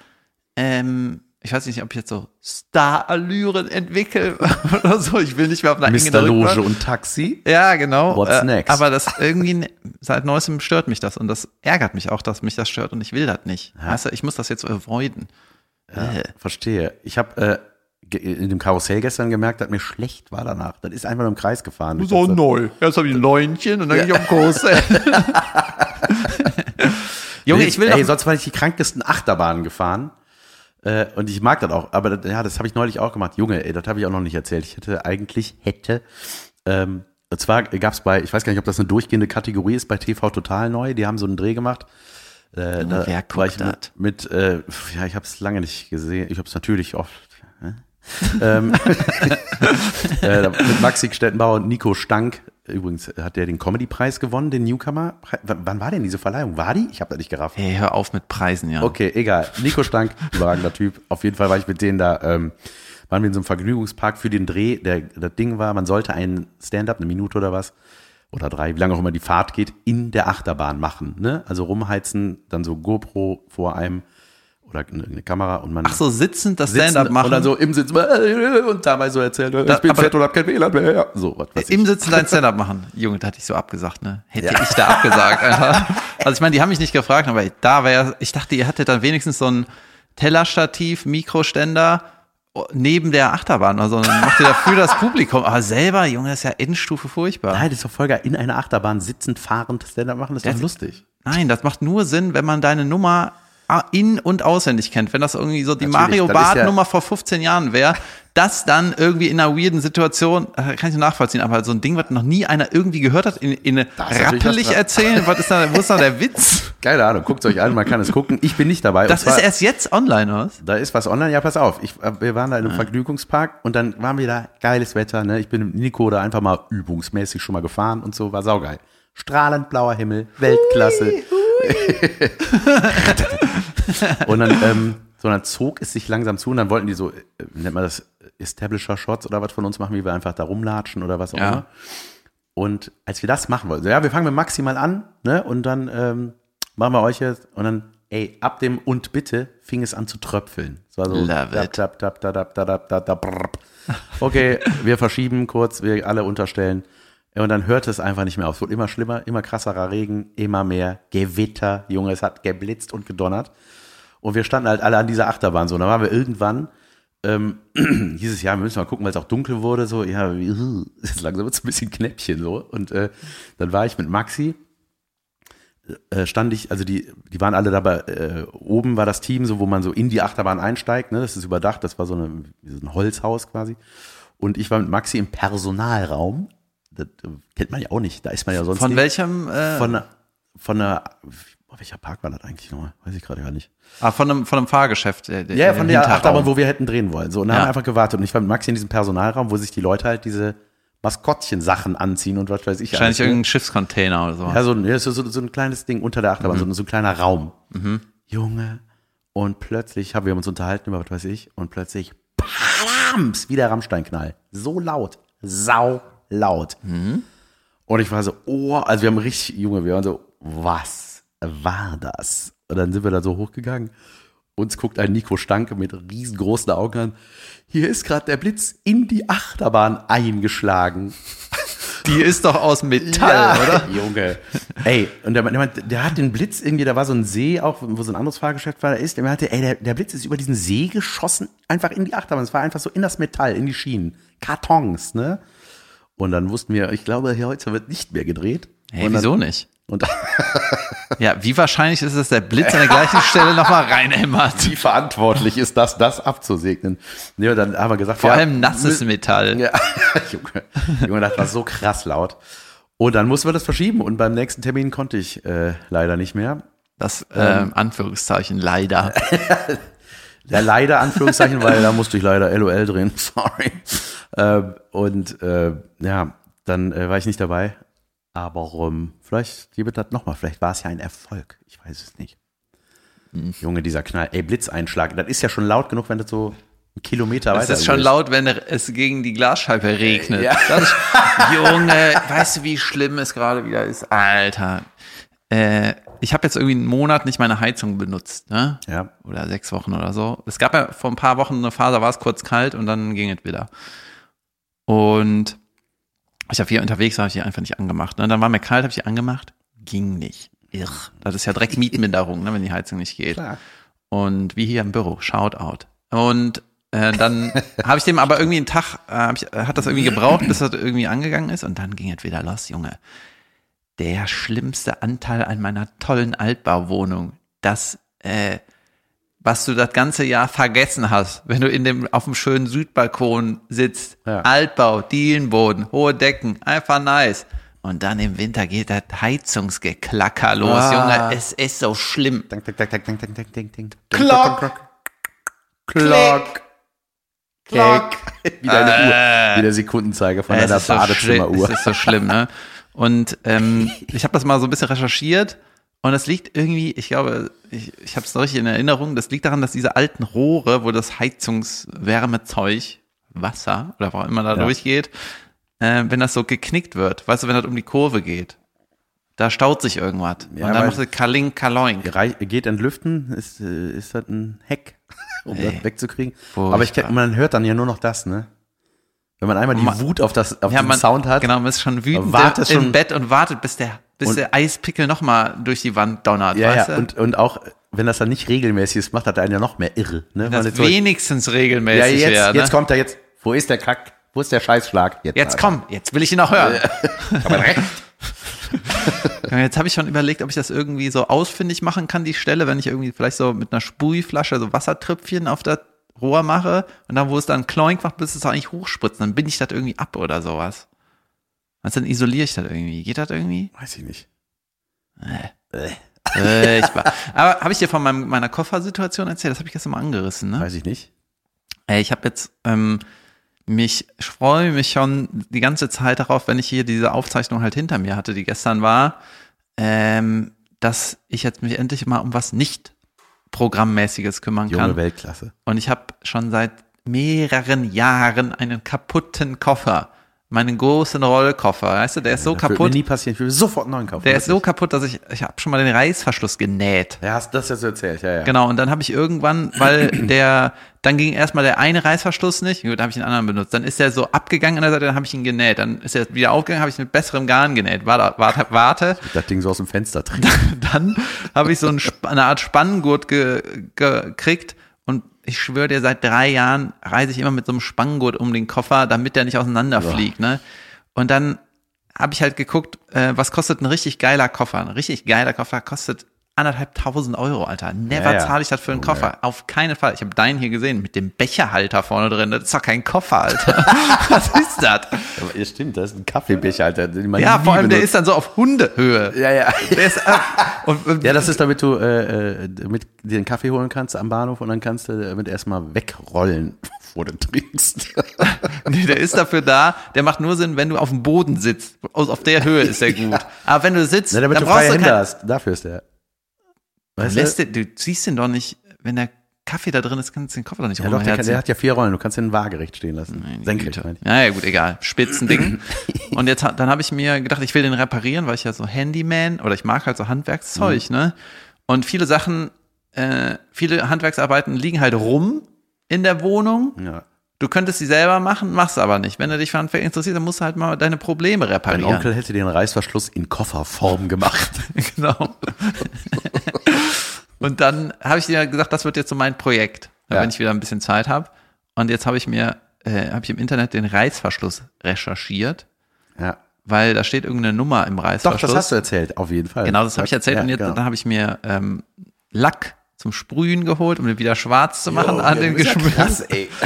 ähm, ich weiß nicht, ob ich jetzt so Star-Allüren entwickle oder so. Ich will nicht mehr auf einer Mr. Loge und Taxi. Ja, genau. What's Äh, next? Aber das irgendwie, ne- seit neuestem stört mich das und das ärgert mich auch, dass mich das stört und ich will das nicht. Weißt du, ich muss das jetzt avoiden. Ja, Äh. verstehe. Ich habe äh, in dem Karussell gestern gemerkt, dass mir schlecht war danach. Das ist einfach nur im Kreis gefahren. Ich dachte, neu. Erst habe ich ein Leunchen und dann gehe ich auf Kurs. Junge, ich will Ey, sonst war ich die krankesten Achterbahnen gefahren. Äh, und ich mag das auch. Aber das, ja, das habe ich neulich auch gemacht. Junge, ey, das habe ich auch noch nicht erzählt. Ich hätte eigentlich, hätte, ähm, und zwar gab es bei, ich weiß gar nicht, ob das eine durchgehende Kategorie ist, bei TV Total neu. Die haben so einen Dreh gemacht. Äh, da wer war ich mit, mit äh, ja, ich habe es lange nicht gesehen. Ich habe es natürlich oft. Äh? ähm, äh, mit Maxi Stettenbauer und Nico Stank übrigens, hat der den Comedy-Preis gewonnen, den Newcomer? Pre- W wann war denn diese Verleihung? War die? Ich habe das nicht gerafft. Hey, hör auf mit Preisen, ja. Okay, egal. Nico Stank, überragender Typ. Auf jeden Fall war ich mit denen da, ähm, waren wir in so einem Vergnügungspark für den Dreh. Der, das Ding war, man sollte einen Stand-up, eine Minute oder was, oder drei, wie lange auch immer die Fahrt geht, in der Achterbahn machen. Ne? Also rumheizen, dann so GoPro vor einem oder eine, Kamera und man Ach so, sitzend das Stand-up machen. und dann so im Sitzen äh, und dabei so erzählt, äh, Da- ich bin aber- fett und hab kein WLAN mehr. So, was weiß ich. Im Sitzen dein Stand-up machen. Junge, da hatte ich so abgesagt, ne? Hätte ich da abgesagt, Alter. Also ich meine, die haben mich nicht gefragt, aber da wäre, ich dachte, ihr hattet dann wenigstens so ein Tellerstativ, Mikroständer neben der Achterbahn oder so. Dann macht ihr dafür das Publikum. Aber selber, Junge, das ist ja Endstufe furchtbar. Nein, das ist doch voll geil. In einer Achterbahn sitzend, fahrend Stand-up machen, das ist doch Das- lustig. Nein, das macht nur Sinn, wenn man deine Nummer in- und auswendig kennt. Wenn das irgendwie so die Natürlich, Mario das ist Bart ja- Nummer vor 15 Jahren wäre, das dann irgendwie in einer weirden Situation, äh, kann ich nachvollziehen, aber so ein Ding, was noch nie einer irgendwie gehört hat, in, in was rappelig dran. erzählen, was ist da, wo ist da der Witz? Keine Ahnung, guckt euch an, man kann es gucken. Ich bin nicht dabei. Das zwar- ist erst jetzt online, was? Da ist was online. Ja, pass auf. Ich, äh, wir waren da in einem Vergnügungspark und dann waren wir da, geiles Wetter. Ne? Ich bin mit Nico da einfach mal übungsmäßig schon mal gefahren und so, war saugeil. Strahlend blauer Himmel, Weltklasse. Und dann, ähm, so, dann zog es sich langsam zu und dann wollten die so, äh, nennt man das Establisher-Shots oder was von uns machen, wie wir einfach da rumlatschen oder was auch Ja. immer. Und als wir das machen wollten, so, ja, wir fangen mit Maxi mal an, ne? Und dann ähm, machen wir euch jetzt und dann, ey, ab dem und bitte fing es an zu tröpfeln. Es war so. Okay, wir verschieben kurz, wir alle unterstellen. Und dann hörte es einfach nicht mehr auf. Es wurde immer schlimmer, immer krasserer Regen, immer mehr Gewitter. Junge, es hat geblitzt und gedonnert. Und wir standen halt alle an dieser Achterbahn so. Und dann waren wir irgendwann, ähm, hieß es, ja, wir müssen mal gucken, weil es auch dunkel wurde, so, ja, jetzt langsam wird es ein bisschen Knäppchen so. Und äh, dann war ich mit Maxi, äh, stand ich, also die, die waren alle dabei, äh, oben war das Team, so wo man so in die Achterbahn einsteigt, ne? Das ist überdacht, das war so, eine, so ein Holzhaus quasi. Und ich war mit Maxi im Personalraum. Das kennt man ja auch nicht. Da ist man ja sonst Von nicht. welchem, äh, Von von einer, welcher Park war das eigentlich nochmal? Weiß ich gerade gar nicht. ah, von einem, von einem Fahrgeschäft. der- Ja, von der. Achterbahn, wo wir hätten drehen wollen. So, und dann Ja. haben wir einfach gewartet. Und ich war mit Maxi in diesem Personalraum, wo sich die Leute halt diese Maskottchen-Sachen anziehen und was weiß ich. Wahrscheinlich alles, ne? irgendein Schiffscontainer oder so. Ja, so, ein- ja, so, so, so ein kleines Ding unter der Achterbahn, so, so ein kleiner Raum. Junge. Und plötzlich haben wir uns unterhalten über was weiß ich und plötzlich Padams, wie der Rammsteinknall. So laut. Sau laut. Und ich war so, oh, also wir haben richtig, Junge, wir waren so, was war das? Und dann sind wir da so hochgegangen. Uns guckt ein Nico Stanke mit riesengroßen Augen an. Hier ist gerade der Blitz in die Achterbahn eingeschlagen. Die ist doch aus Metall, oder? Junge. Ey, und der, der, der hat den Blitz irgendwie, da war so ein See auch, wo so ein anderes Fahrgeschäft war, da ist, der meinte, ey, der, der Blitz ist über diesen See geschossen, einfach in die Achterbahn. Es war einfach so in das Metall, in die Schienen. Kartons, ne? Und dann wussten wir, ich glaube, hier heute wird nicht mehr gedreht. Hey, und dann, wieso nicht? Und Ja, wie wahrscheinlich ist es, dass der Blitz an der gleichen Stelle nochmal reinhämmert? wie verantwortlich ist das, das abzusegnen? Und dann haben wir gesagt, Vor ja, allem nasses Metall. Ja, Junge, Junge, das war so krass laut. Und dann mussten wir das verschieben und beim nächsten Termin konnte ich äh, leider nicht mehr. Das ähm, Anführungszeichen leider. Ja, leider Anführungszeichen, weil da musste ich leider LOL drehen, sorry. Ähm, und äh, ja, dann äh, war ich nicht dabei. Aber ähm, vielleicht gibt das nochmal, vielleicht war es ja ein Erfolg. Ich weiß es nicht. Junge, dieser Knall, ey, Blitzeinschlag, das ist ja schon laut genug, wenn das so einen Kilometer Es weiter ist schon ist. laut, wenn es gegen die Glasscheibe regnet. Ja. Ist, Junge, weißt du, wie schlimm es gerade wieder ist? Alter. Äh, ich habe jetzt irgendwie einen Monat nicht meine Heizung benutzt, ne? Ja. Oder sechs Wochen oder so. Es gab ja vor ein paar Wochen eine Phase, war es kurz kalt und dann ging es wieder. Und ich habe hier unterwegs, habe ich die einfach nicht angemacht. Ne? Dann war mir kalt, habe ich die angemacht, ging nicht. Irr. Das ist ja direkt Mietminderung, ne, wenn die Heizung nicht geht. Klar. Und wie hier im Büro, shout out. Und äh, dann habe ich dem aber irgendwie einen Tag, äh, ich, hat das irgendwie gebraucht, bis das irgendwie angegangen ist und dann ging es wieder los, Junge. Der schlimmste Anteil an meiner tollen Altbauwohnung, das, äh, was du das ganze Jahr vergessen hast, wenn du in dem, auf dem schönen Südbalkon sitzt. Ja. Altbau, Dielenboden, hohe Decken, einfach nice. Und dann im Winter geht das Heizungsgeklacker los, ah. Junge. Es ist so schlimm. Ding. Klock. Klock. Klock. Wieder eine äh. Uhr. Wieder Sekundenzeiger von deiner Badezimmeruhr. So das ist so schlimm, ne? Und ähm, ich habe das mal so ein bisschen recherchiert und das liegt irgendwie, ich glaube, ich, ich habe es noch richtig in Erinnerung, das liegt daran, dass diese alten Rohre, wo das Heizungswärmezeug, Wasser oder was auch immer da Ja. durchgeht, äh, wenn das so geknickt wird, weißt du, wenn das um die Kurve geht, da staut sich irgendwas. Ja, und dann macht es Kaling Kaloink. Rei- Geht entlüften, ist, äh, ist das ein Hack, um das wegzukriegen. Furchtbar. Aber ich, man hört dann ja nur noch das, ne? Wenn man einmal die Ma- Wut auf, das, auf Ja, den man, Sound hat. Genau, man ist schon wütend wartet im schon- Bett und wartet, bis der, bis Und- der Eispickel nochmal durch die Wand donnert, Ja, weißt ja, du? und, und auch, wenn das dann nicht regelmäßig ist, macht das einen ja noch mehr irre. Ne? Das jetzt so- wenigstens ja, regelmäßig jetzt, wäre. Ne? jetzt kommt er jetzt, wo ist der Kack, wo ist der Scheißschlag? Jetzt, Jetzt komm, jetzt will ich ihn noch hören. Recht. Jetzt habe ich schon überlegt, ob ich das irgendwie so ausfindig machen kann, die Stelle, wenn ich irgendwie vielleicht so mit einer Sprühflasche so Wassertröpfchen auf das Rohr mache und dann, wo es dann kloink macht, bis es eigentlich hochspritzt, dann binde ich das irgendwie ab oder sowas. Was dann isoliere ich das irgendwie? Geht das irgendwie? Weiß ich nicht. Äh, ich war, aber habe ich dir von meinem, meiner Koffersituation erzählt? Das habe ich gestern mal angerissen, ne? Weiß ich nicht. Ey, ich habe jetzt ähm, mich, ich freue mich schon die ganze Zeit darauf, wenn ich hier diese Aufzeichnung halt hinter mir hatte, die gestern war, ähm, dass ich jetzt mich endlich mal um was nicht Programmmäßiges kümmern Junge kann. Weltklasse. Und ich habe schon seit mehreren Jahren einen kaputten Koffer. Meinen großen Rollkoffer, weißt du, der ist so Das wird kaputt. mir nie passieren. Ich will sofort einen neuen kaufen. Der ist so kaputt, dass ich, ich habe schon mal den Reißverschluss genäht. Ja, hast das jetzt so erzählt, ja, ja. Genau, und dann habe ich irgendwann, weil der, dann ging erstmal der eine Reißverschluss nicht, gut, dann habe ich den anderen benutzt. Dann ist der so abgegangen an der Seite, dann habe ich ihn genäht. Dann ist er wieder aufgegangen, habe ich mit besserem Garn genäht. Warte, warte, warte. Das Ding so aus dem Fenster drin. Dann habe ich so ein, eine Art Spanngurt ge, gekriegt und ich schwöre dir, seit drei Jahren reise ich immer mit so einem Spanngurt um den Koffer, damit der nicht auseinanderfliegt, ne? Und dann habe ich halt geguckt, äh, was kostet ein richtig geiler Koffer? Ein richtig geiler Koffer kostet anderthalb tausend Euro, Alter. Never Ja, ja. zahle ich das für einen Oh, Koffer. ja. Auf keinen Fall. Ich habe deinen hier gesehen mit dem Becherhalter vorne drin. Das ist doch kein Koffer, Alter. was ist das? Ja, stimmt, das ist ein Kaffeebecher, Alter. Ja, vor allem der benutzt. ist dann so auf Hundehöhe. Ja, ja. Der ist, äh, und, Ja, das ist, damit du äh, äh, damit dir einen Kaffee holen kannst am Bahnhof und dann kannst du damit erstmal wegrollen, bevor du trinkst. Nee, der ist dafür da, der macht nur Sinn, wenn du auf dem Boden sitzt. Auf der Höhe ist der gut. Aber wenn du sitzt, Na, damit dann du brauchst freie du Hände hast. Dafür ist der. Weißt lässt du? du, du ziehst den doch nicht, wenn der Kaffee da drin ist, kannst du den Koffer doch nicht Ja, doch, der, kann, der hat ja vier Rollen. Du kannst den waagerecht stehen lassen. Senkrecht, meine ich. Ja, ja, gut, egal. Spitzending. Und jetzt, dann habe ich mir gedacht, ich will den reparieren, weil ich ja so Handyman oder ich mag halt so Handwerkszeug, Mhm. ne? Und viele Sachen, äh, viele Handwerksarbeiten liegen halt rum in der Wohnung. Ja. Du könntest sie selber machen, machst aber nicht. Wenn du dich für Handwerk interessierst, dann musst du halt mal deine Probleme Mein reparieren. Onkel hätte den Reißverschluss in Kofferform gemacht. genau. und dann habe ich dir gesagt, das wird jetzt so mein Projekt, Ja. wenn ich wieder ein bisschen Zeit habe. Und jetzt habe ich mir, äh, habe ich im Internet den Reißverschluss recherchiert, Ja. weil da steht irgendeine Nummer im Doch, Reißverschluss. das hast du erzählt, auf jeden Fall. Genau, das habe ich erzählt. Ja, und jetzt, genau. dann habe ich mir ähm, Lack zum Sprühen geholt, um den wieder schwarz zu machen Oh, an den ja Geschmack. krass, ey.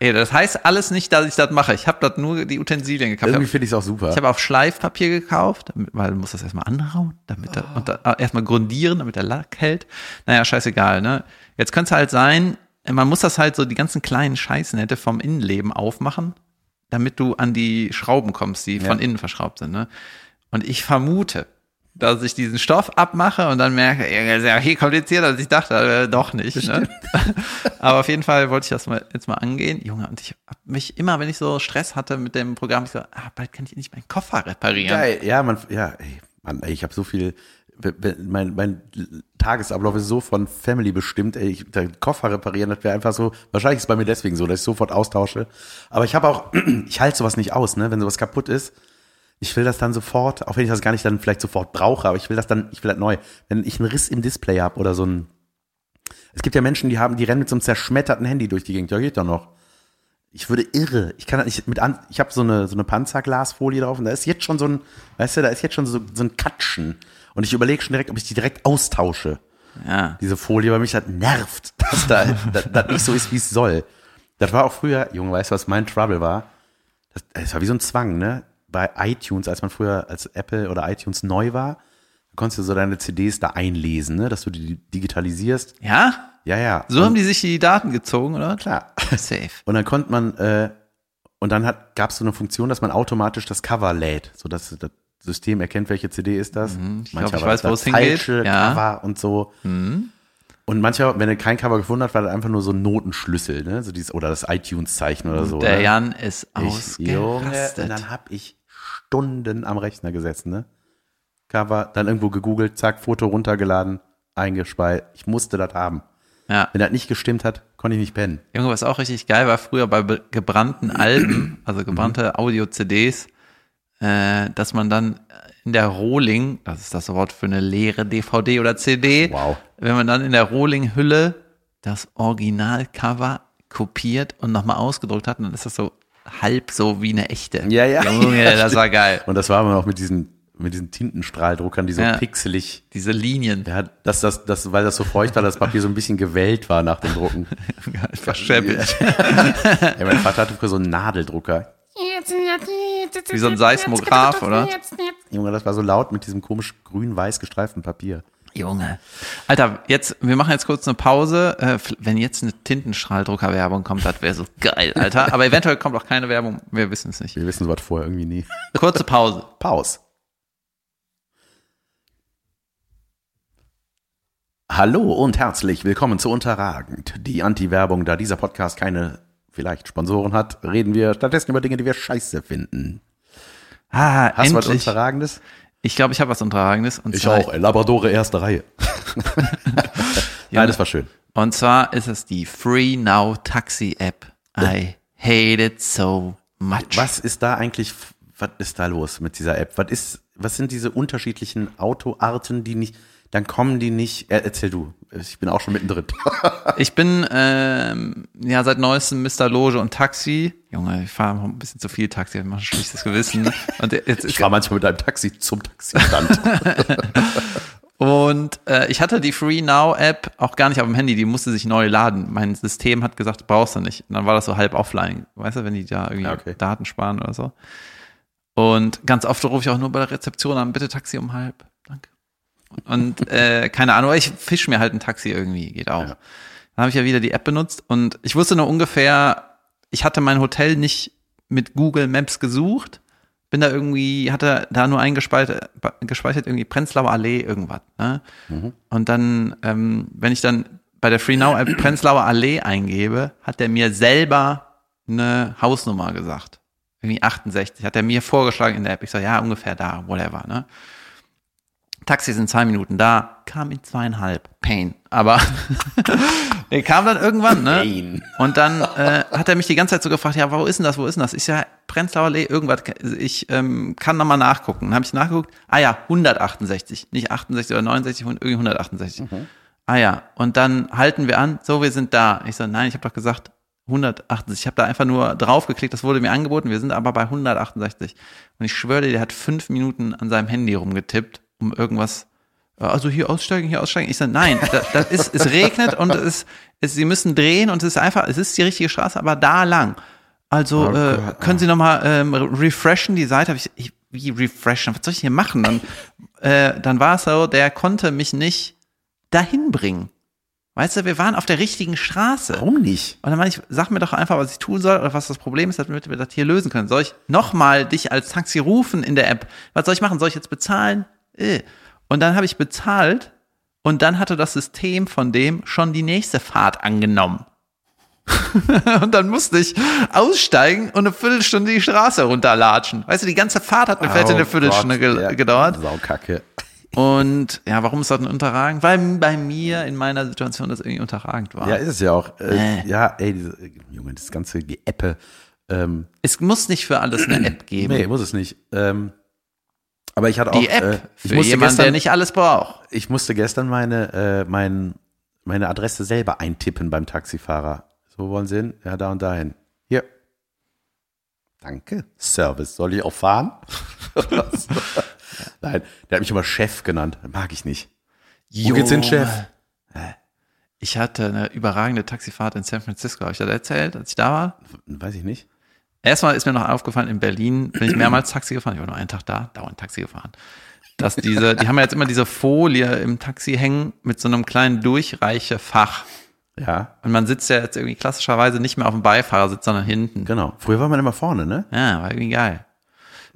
Ey, das heißt alles nicht, dass ich das mache. Ich habe das nur die Utensilien gekauft. Irgendwie finde ich es auch super. Ich habe auch Schleifpapier gekauft, weil du musst das erstmal anrauen, damit der, und da, äh, erstmal grundieren, damit der Lack hält. Naja, scheißegal, ne? Jetzt könnte es halt sein, man muss das halt so die ganzen kleinen Scheißnette vom Innenleben aufmachen, damit du an die Schrauben kommst, die von innen verschraubt sind, ne? Und ich vermute, dass ich diesen Stoff abmache und dann merke, ist ja viel komplizierter, als ich dachte, äh, doch nicht. Ne? Aber auf jeden Fall wollte ich das mal, jetzt mal angehen. Junge, und ich hab mich immer, wenn ich so Stress hatte mit dem Programm, ich so, ah, bald kann ich nicht meinen Koffer reparieren. Geil, ja, man, ja, ey, Mann, ey, ich habe so viel, mein, mein Tagesablauf ist so von Family bestimmt, ey, ich, der Koffer reparieren, das wäre einfach so, wahrscheinlich ist es bei mir deswegen so, dass ich sofort austausche. Aber ich habe auch, ich halte sowas nicht aus, ne, wenn sowas kaputt ist. Ich will das dann sofort, auch wenn ich das gar nicht dann vielleicht sofort brauche, aber ich will das dann, ich will das neu. Wenn ich einen Riss im Display habe oder so ein, es gibt ja Menschen, die haben, die rennen mit so einem zerschmetterten Handy durch die Gegend, ja, geht doch noch. Ich würde irre. Ich kann das nicht mit an, ich habe so eine so eine Panzerglasfolie drauf und da ist jetzt schon so ein, weißt du, da ist jetzt schon so, so ein Katschen und ich überlege schon direkt, ob ich die direkt austausche. Ja. Diese Folie, weil mich das nervt, dass da das, das nicht so ist, wie es soll. Das war auch früher, Junge, weißt du, was mein Trouble war? Das, das war wie so ein Zwang, ne? Bei iTunes, als man früher als Apple oder iTunes neu war, konntest du so deine CDs da einlesen, ne, dass du die digitalisierst. Ja? Ja, ja. So und, haben die sich die Daten gezogen, oder? klar. Safe. Und dann konnte man, äh, und dann gab es so eine Funktion, dass man automatisch das Cover lädt, sodass das System erkennt, welche CD ist das. Mhm, ich Manchmal glaub, ich weiß, wo es hingeht. Ja. Cover und so. Mhm. Und manchmal, wenn er kein Cover gefunden hat, war das einfach nur so ein Notenschlüssel, ne? So dieses, oder das iTunes-Zeichen oder so. Der ne? Jan ist Ich, Junge, und dann habe ich Stunden am Rechner gesessen, ne? Cover, dann irgendwo gegoogelt, zack, Foto runtergeladen, eingespeist. Ich musste das haben. Ja. Wenn das nicht gestimmt hat, konnte ich nicht pennen. Junge, was auch richtig geil war früher bei be- gebrannten Alben, also gebrannte Audio-CDs, äh, dass man dann in der Rohling, das ist das Wort für eine leere DVD oder CD, Wow. wenn man dann in der Rohling-Hülle das Originalcover kopiert und nochmal ausgedruckt hat, dann ist das so halb so wie eine echte. Ja, ja. Junge, Ja, das war geil. Und das war immer noch mit diesen, mit diesen Tintenstrahldruckern, die so Ja. pixelig, Diese Linien. ja, dass das, das, weil das so feucht war, das Papier so ein bisschen gewellt war nach dem Drucken. Verschäppelt. ja, mein Vater hatte früher so einen Nadeldrucker. Wie so ein Seismograph, oder? Junge, das war so laut mit diesem komisch grün-weiß gestreiften Papier. Junge. Alter, jetzt, wir machen jetzt kurz eine Pause. Äh, wenn jetzt eine Tintenstrahldrucker-Werbung kommt, das wäre so geil, Alter. Aber eventuell kommt auch keine Werbung. Wir wissen es nicht. Wir wissen sowas vorher irgendwie nie. Kurze Pause. Pause. Hallo und herzlich willkommen zu Unterragend. Die Anti-Werbung, da dieser Podcast keine vielleicht Sponsoren hat, reden wir stattdessen über Dinge, die wir scheiße finden. Ah, Hast du was endlich. Unterragendes? Ich glaube, ich habe was Unterragendes. Und Ich zwar, auch, ey, Labradore erste Reihe. ja, das war schön. Und zwar ist es die Free Now Taxi App. I hate it so much. Was ist da eigentlich, was ist da los mit dieser App? Was ist, was sind diese unterschiedlichen Autoarten, die nicht, dann kommen die nicht, äh, erzähl du, ich bin auch schon mittendrin. Ich bin ähm, ja seit neuestem Mr. Loge und Taxi. Junge, ich fahre ein bisschen zu viel Taxi, ich mache ein schlechtes Gewissen. Und jetzt Ich fahre manchmal mit einem Taxi zum Taxistand. Und äh, ich hatte die Free Now App auch gar nicht auf dem Handy, die musste sich neu laden. Mein System hat gesagt, brauchst du nicht. Und dann war das so halb offline. Weißt du, wenn die da irgendwie Ja, okay. Daten sparen oder so. Und ganz oft rufe ich auch nur bei der Rezeption an, bitte Taxi um halb. Und äh, keine Ahnung, ich fisch mir halt ein Taxi irgendwie, geht auch. Ja. Dann habe ich ja wieder die App benutzt und ich wusste nur ungefähr, ich hatte mein Hotel nicht mit Google Maps gesucht, bin da irgendwie, hatte da nur eingespeichert, gespeichert irgendwie Prenzlauer Allee irgendwas. Ne? Und dann, ähm, wenn ich dann bei der Free Now App Prenzlauer Allee eingebe, hat der mir selber eine Hausnummer gesagt. Irgendwie 68. Hat er mir vorgeschlagen in der App. Ich so, ja, ungefähr da, whatever. Ne? Taxi sind zwei Minuten da, kam in zweieinhalb. Pain. Aber er kam dann irgendwann, ne? Pain. Und dann äh, hat er mich die ganze Zeit so gefragt, ja, wo ist denn das, wo ist denn das? Ich ja, Prenzlauer Allee, irgendwas, ich ähm, kann noch mal nachgucken. Dann habe ich nachgeguckt, ah ja, 168, nicht 68 oder 69, irgendwie 168. Ah ja, und dann halten wir an, so, wir sind da. Ich so, nein, ich habe doch gesagt 168. Ich habe da einfach nur draufgeklickt, das wurde mir angeboten, wir sind aber bei 168. Und ich schwöre dir, der hat fünf Minuten an seinem Handy rumgetippt, um irgendwas also hier aussteigen, hier aussteigen. Ich sage, nein, das, das ist, es regnet und es ist, es, Sie müssen drehen und es ist einfach, es ist die richtige Straße, aber da lang. Also Oh äh, können Sie nochmal ähm, refreshen die Seite? Ich, ich, wie refreshen? Was soll ich hier machen? Dann, äh, dann war es so, der konnte mich nicht dahin bringen. Weißt du, wir waren auf der richtigen Straße. Warum nicht? Und dann meine ich, sag mir doch einfach, was ich tun soll oder was das Problem ist, damit wir das hier lösen können. Soll ich nochmal dich als Taxi rufen in der App? Was soll ich machen? Soll ich jetzt bezahlen? Äh. Und dann habe ich bezahlt und dann hatte das System von dem schon die nächste Fahrt angenommen. und dann musste ich aussteigen und eine Viertelstunde die Straße runterlatschen. Weißt du, die ganze Fahrt hat mir vielleicht eine Viertelstunde Oh ja, gedauert. Saukacke. Und ja, warum ist das denn unterragend? Weil bei mir in meiner Situation das irgendwie unterragend war. Ja, ist es ja auch. Äh, Äh. Ja, ey, diese, Junge, das ganze Geäppe. Ähm, Es muss nicht für alles eine App geben. nee, muss es nicht. Ähm, aber ich hatte auch. die App äh, ich für musste jemanden, gestern, der nicht alles braucht. ich musste gestern meine, äh, mein, meine Adresse selber eintippen beim Taxifahrer. So wollen Sie hin? Ja, da und dahin. Hier. Danke. Service. Soll ich auch fahren? Nein, der hat mich immer Chef genannt. Mag ich nicht. Wo geht's hin, Chef? Ich hatte eine überragende Taxifahrt in San Francisco. Habe ich das erzählt, als ich da war? Weiß ich nicht. Erstmal ist mir noch aufgefallen, in Berlin bin ich mehrmals Taxi gefahren. Ich war nur einen Tag da, dauernd Taxi gefahren. Dass diese, die haben ja jetzt immer diese Folie im Taxi hängen mit so einem kleinen Durchreichefach. Ja, Und man sitzt ja jetzt irgendwie klassischerweise nicht mehr auf dem Beifahrersitz, sondern hinten. genau. Früher war man immer vorne, ne? Ja, war irgendwie geil.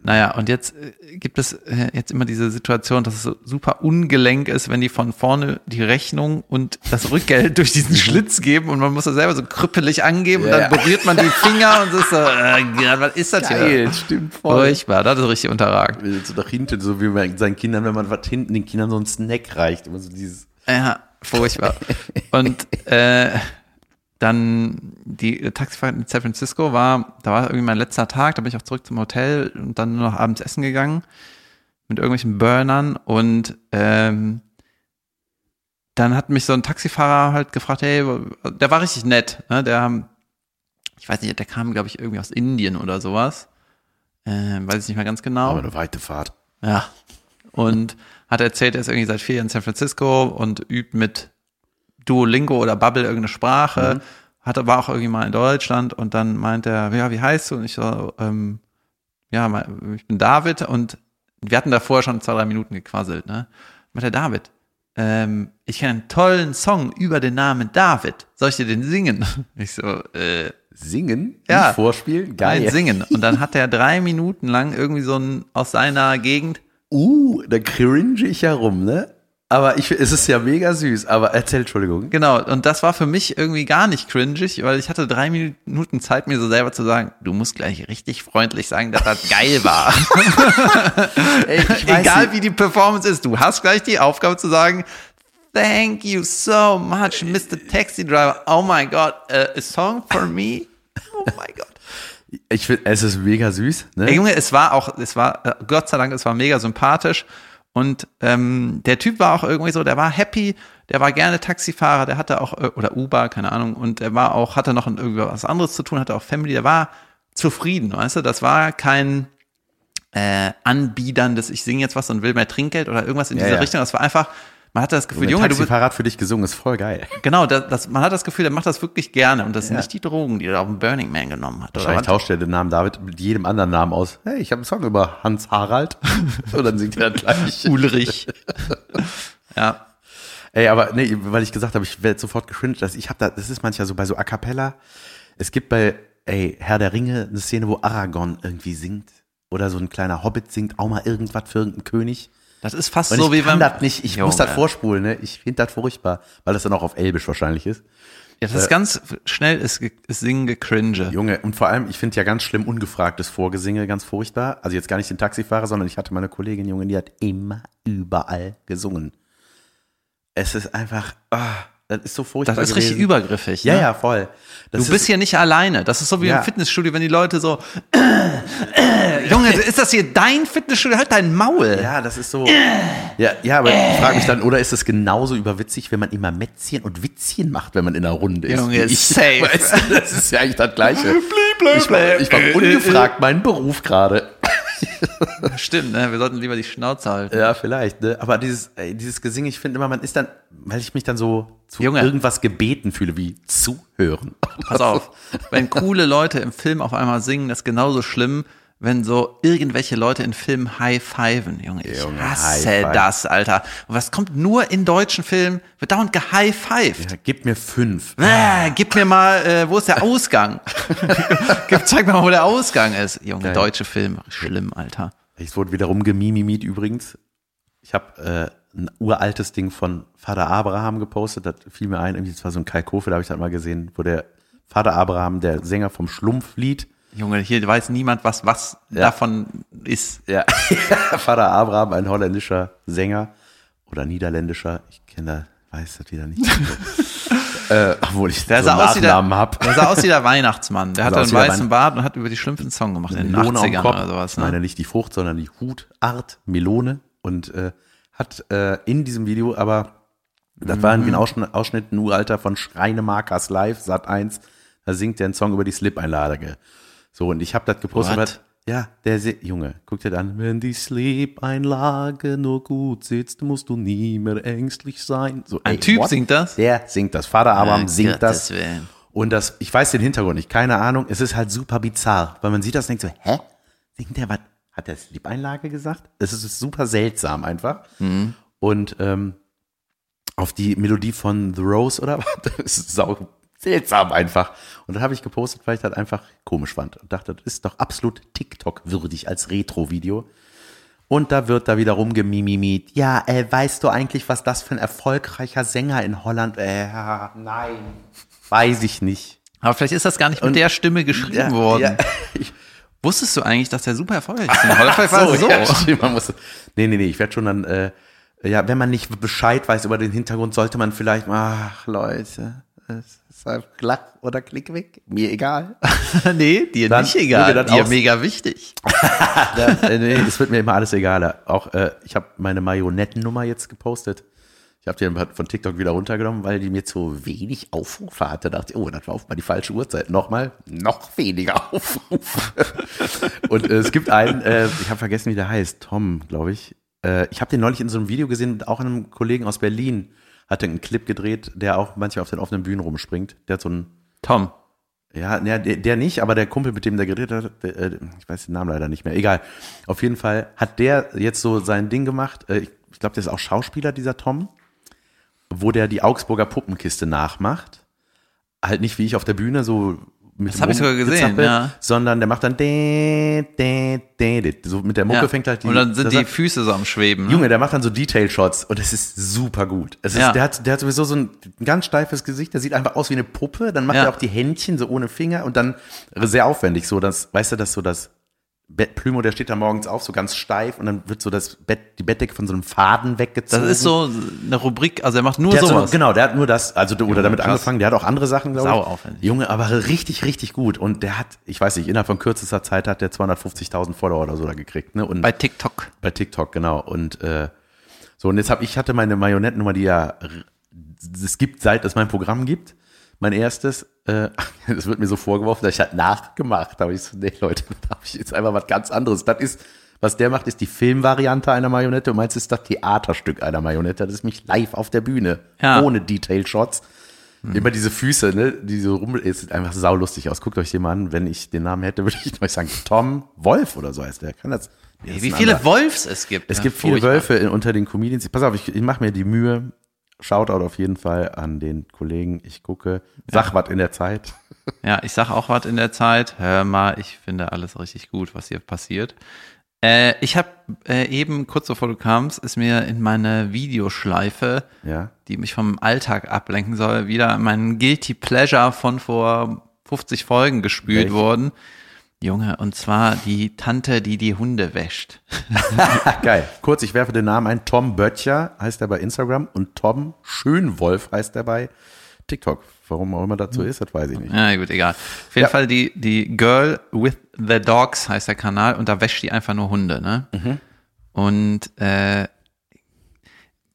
Naja, und jetzt äh, gibt es äh, jetzt immer diese Situation, dass es so super ungelenk ist, wenn die von vorne die Rechnung und das Rückgeld durch diesen Schlitz geben und man muss das selber so krüppelig angeben Mhm. Ja, und dann berührt man die Finger und es ist so, äh, was ist das hier? stimmt Furchtbar, das ist richtig unterragend. So nach hinten, so wie bei seinen Kindern, wenn man was hinten den Kindern so einen Snack reicht. Immer so dieses. Ja, furchtbar. Und äh, dann die Taxifahrt in San Francisco war, da war irgendwie mein letzter Tag, da bin ich auch zurück zum Hotel und dann nur noch abends essen gegangen mit irgendwelchen Burnern und ähm, dann hat mich so ein Taxifahrer halt gefragt, hey, der war richtig nett, ne? der, ich weiß nicht, der kam, glaube ich, irgendwie aus Indien oder sowas, äh, weiß ich nicht mehr ganz genau. Aber eine weite Fahrt. Ja. Und hat erzählt, er ist irgendwie seit vier Jahren in San Francisco und übt mit Duolingo oder Bubble irgendeine Sprache. Hat aber auch irgendwie mal in Deutschland und dann meint er, ja, wie heißt du? Und ich so, ähm, ja, ich bin David und wir hatten da vorher schon zwei, drei Minuten gequasselt, ne? Meint er, David, ähm, ich kenne einen tollen Song über den Namen David. Soll ich dir den singen? Ich so, äh, Singen? Ja. Vorspielen? Geil. nein, singen. Und dann hat er drei Minuten lang irgendwie so ein aus seiner Gegend Uh, da cringe ich ja rum, ne? Aber ich, es ist ja mega süß. Aber erzähl, Entschuldigung. Genau, und das war für mich irgendwie gar nicht cringig, weil ich hatte drei Minuten Zeit, mir so selber zu sagen, du musst gleich richtig freundlich sagen, dass das geil war. Ey, Egal nicht. wie die Performance ist, du hast gleich die Aufgabe zu sagen, thank you so much, Mr. Taxi Driver. Oh my God, uh, a song for me? Oh my God. Ich finde, es ist mega süß, ne? Ey, Junge, es war auch, es war, äh, Gott sei Dank, es war mega sympathisch. Und ähm, der Typ war auch irgendwie so, der war happy, der war gerne Taxifahrer, der hatte auch, äh, oder Uber, keine Ahnung, und er war auch, hatte noch irgendwie was anderes zu tun, hatte auch Family, der war zufrieden, weißt du, das war kein äh, Anbiederndes, ich singe jetzt was und will mehr Trinkgeld oder irgendwas in Ja, dieser ja. Richtung, das war einfach, man hatte das Gefühl, Ein Junge, du bist, Taxifahrrad für dich gesungen ist voll geil. genau, das, das, man hat das Gefühl, der macht das wirklich gerne und das sind Ja. nicht die Drogen, die er auf dem Burning Man genommen hat. Wahrscheinlich tauscht er den Namen David mit jedem anderen Namen aus. Hey, ich habe einen Song über Hans Harald. Und dann singt er gleich. Ulrich. ja. Ey, aber nee, weil ich gesagt habe, ich werde sofort geschwindelt. dass Ich habe da, das ist manchmal so bei so A Cappella. Es gibt bei, ey, Herr der Ringe eine Szene, wo Aragorn irgendwie singt. Oder so ein kleiner Hobbit singt auch mal irgendwas für irgendeinen König. Das ist fast Und so ich wie kann wenn das nicht, ich Junge. muss das vorspulen, ne? Ich finde das furchtbar, weil das dann auch auf Elbisch wahrscheinlich ist. Ja, das ist ganz schnell ist, ist Singen gecringe. Junge, und vor allem, ich finde ja ganz schlimm ungefragtes Vorgesinge ganz furchtbar. Also jetzt gar nicht den Taxifahrer, sondern ich hatte meine Kollegin, Junge, die hat immer überall gesungen. Es ist einfach, ah, das ist so furchtbar. Das ist richtig gewesen. übergriffig. Ja, ne? ja, voll. Das Du bist ist, hier nicht alleine. Das ist so wie Ja. im Fitnessstudio, wenn die Leute so, Junge, ist das hier dein Fitnessstudio? Halt dein Maul. ja, das ist so. Ja, ja, aber ich frage mich dann, oder ist es genauso überwitzig, wenn man immer Mätzchen und Witzchen macht, wenn man in der Runde ist? Junge, ich? safe. Weißt das ist ja eigentlich das Gleiche. Ich war, ich war ungefragt meinen Beruf gerade. Stimmt, ne? Wir sollten lieber die Schnauze halten. Ja, vielleicht, ne? Aber dieses, ey, dieses Gesing, ich finde immer, man ist dann, weil ich mich dann so zu Junge. irgendwas gebeten fühle, wie zuhören. Pass auf. Wenn coole Leute im Film auf einmal singen, das ist genauso schlimm, wenn so irgendwelche Leute in Filmen high-fiven. Junge, ich Junge, hasse das, Alter. Und was kommt nur in deutschen Filmen? Wird dauernd gehigh-fived. Ja, gib mir fünf. Äh, gib mir mal, äh, wo ist der Ausgang? gib, zeig mir mal, wo der Ausgang ist. Junge, Geil. deutsche Filme, schlimm, Alter. Es wurde wieder rumgemimimiet übrigens. Ich habe äh, ein uraltes Ding von Vater Abraham gepostet. Das fiel mir ein, irgendwie, das war so ein Kai Kofe, da habe ich das mal gesehen, wo der Vater Abraham, der Sänger vom Schlumpflied, Junge, hier weiß niemand, was was davon ist. ja, Vater Abraham, ein holländischer Sänger oder niederländischer, ich kenne da, weiß das wieder nicht. äh, obwohl ich Der so einen sah, aus wie der, Nachnamen hab. der sah aus wie der Weihnachtsmann. Der hatte einen weißen Bart und hat über die schlimmsten Song gemacht in den Melone am 80ern Kopf. oder sowas. Ne? nicht die Frucht, sondern die Hutart Melone und äh, hat äh, in diesem Video aber das war Mhm. irgendwie ein Ausschnitt, Ausschnitt ein Uralter von Schreinemarkers Live, Sat 1, da singt der einen Song über die Slip-Einlage. So, und ich habe das gepostet. What? Ja, der Se Junge, guck dir an. Wenn die Slip-Einlage nur gut sitzt, musst du nie mehr ängstlich sein. So, Ein ey, Typ what? singt das? Der singt das. Vater Abraham Ah, singt Gottes das. Willen. Und das, ich weiß den Hintergrund nicht, keine Ahnung. Es ist halt super bizarr, weil man sieht das und denkt so, hä? Singt der was? Hat der Slip-Einlage gesagt? Es ist super seltsam einfach. Mhm. Und ähm, auf die Melodie von The Rose oder was? Das ist sau seltsam einfach. Und dann habe ich gepostet, weil ich das einfach komisch fand und dachte, das ist doch absolut TikTok-würdig als Retro-Video. Und da wird da wieder rumgemimimiert. Ja, äh, weißt du eigentlich, was das für ein erfolgreicher Sänger in Holland? Äh, nein, weiß ich nicht. Aber vielleicht ist das gar nicht mit Und- der Stimme geschrieben Ja, worden. ja. Wusstest du eigentlich, dass der super erfolgreich ist? in Holland? War so, so. Ja, stimmt, man muss, nee, nee, nee, ich werde schon dann, äh, ja, wenn man nicht Bescheid weiß über den Hintergrund, sollte man vielleicht, ach Leute, Lach oder Klick weg, mir egal. nee, dir Dann nicht egal. das Dir mega wichtig. Ja, äh, nee, es wird mir immer alles egaler. Auch äh, ich habe meine Marionettennummer jetzt gepostet. Ich habe die von TikTok wieder runtergenommen, weil die mir zu wenig Aufrufe hatte. Da dachte ich, oh, das war auf mal die falsche Uhrzeit. Nochmal, noch weniger Aufrufe. Und äh, es gibt einen, äh, ich habe vergessen, wie der heißt, Tom, glaube ich. Äh, ich habe den neulich in so einem Video gesehen auch einem Kollegen aus Berlin. Hatte einen Clip gedreht, der auch manchmal auf den offenen Bühnen rumspringt. Der hat so einen Tom. ja, der, der nicht, aber der Kumpel, mit dem der geredet hat, der, äh, ich weiß den Namen leider nicht mehr. Egal. Auf jeden Fall hat der jetzt so sein Ding gemacht. Äh, ich ich glaube, der ist auch Schauspieler, dieser Tom, wo der die Augsburger Puppenkiste nachmacht. Halt nicht wie ich auf der Bühne, so mit Das dem hab ich sogar gesehen, ja. sondern der macht dann de, de, de, de. so mit der Mucke Ja. fängt halt die Und dann sind die hat- Füße so am Schweben. Ne? Junge, der macht dann so Detail-Shots und es ist super gut. Es ist, Ja. der, hat, der hat sowieso so ein, ganz steifes Gesicht, der sieht einfach aus wie eine Puppe, dann macht er auch die Händchen so ohne Finger und dann sehr aufwendig, so das, weißt du, das so das Bett, Plümo, der steht da morgens auf, so ganz steif und dann wird so das Bett, die Bettdecke von so einem Faden Das weggezogen. ist so eine Rubrik, also er macht nur der hat so, sowas. genau, der hat nur das, also oder damit krass. angefangen, der hat auch andere Sachen, glaube ich. Sau aufwendig. Junge, aber richtig, richtig gut. Und der hat, ich weiß nicht, innerhalb von kürzester Zeit hat der 250.000 Follower oder so da gekriegt, ne? Und Bei TikTok. bei TikTok, genau. Und äh, so, und jetzt habe ich hatte meine Marionettennummer, die ja es gibt, seit es mein Programm gibt. Mein erstes, äh, das wird mir so vorgeworfen, dass ich halt nachgemacht habe. Ich so, nee, Leute, da habe ich jetzt einfach was ganz anderes. Das ist, was der macht, ist die Filmvariante einer Marionette und meins ist das Theaterstück einer Marionette. Das ist mich live auf der Bühne, Ja. ohne Detail-Shots. Immer diese Füße, ne, die so rum, es sieht einfach saulustig aus. Guckt euch den mal an. Wenn ich den Namen hätte, würde ich euch sagen, Tom Wolf oder so heißt der. Kann das? Nee, Wie viele. Wolfs es gibt. Es Ja, gibt viele. Wölfe in, unter den Comedians. Pass auf, ich, ich mache mir die Mühe. Shoutout auf jeden Fall an den Kollegen. Ich gucke, sag was in der Zeit. Ja, ich sag auch was in der Zeit. Hör mal, ich finde alles richtig gut, was hier passiert. Äh, ich habe äh, eben, kurz bevor du kamst, ist mir in meine Videoschleife, Ja. die mich vom Alltag ablenken soll, wieder mein Guilty Pleasure von vor 50 Folgen gespült Welch? worden. Junge, und zwar die Tante, die die Hunde wäscht. Geil. Kurz, ich werfe den Namen ein. Tom Böttcher heißt er bei Instagram und Tom Schönwolf heißt er bei TikTok. Warum auch immer so ist, das weiß ich nicht. Ja, gut, egal. Auf jeden Ja. Fall die, die Girl with the Dogs heißt der Kanal und da wäscht die einfach nur Hunde, ne? Mhm. Und äh,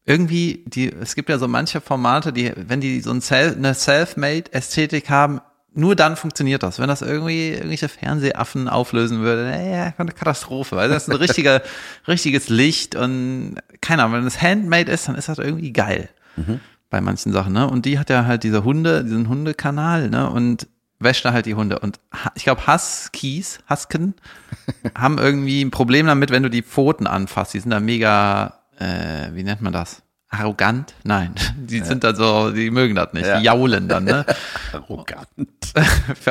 irgendwie, die, es gibt ja so manche Formate, die, wenn die so ein Self, eine Self-Made-Ästhetik haben, nur dann funktioniert das. Wenn das irgendwie irgendwelche Fernsehaffen auflösen würde, ja, eine Katastrophe. Weil das ist ein richtiger, richtiges Licht und keine Ahnung, wenn es handmade ist, dann ist das irgendwie geil. Bei manchen Sachen, ne? Und die hat ja halt diese Hunde, diesen Hundekanal, ne? Und wäscht da halt die Hunde. Und ich glaube, Huskies, Husken, haben irgendwie ein Problem damit, wenn du die Pfoten anfasst. Die sind da mega, äh, wie nennt man das? Arrogant? Nein, die sind da so, die mögen das nicht. Ja. Die jaulen dann, ne? Arrogant.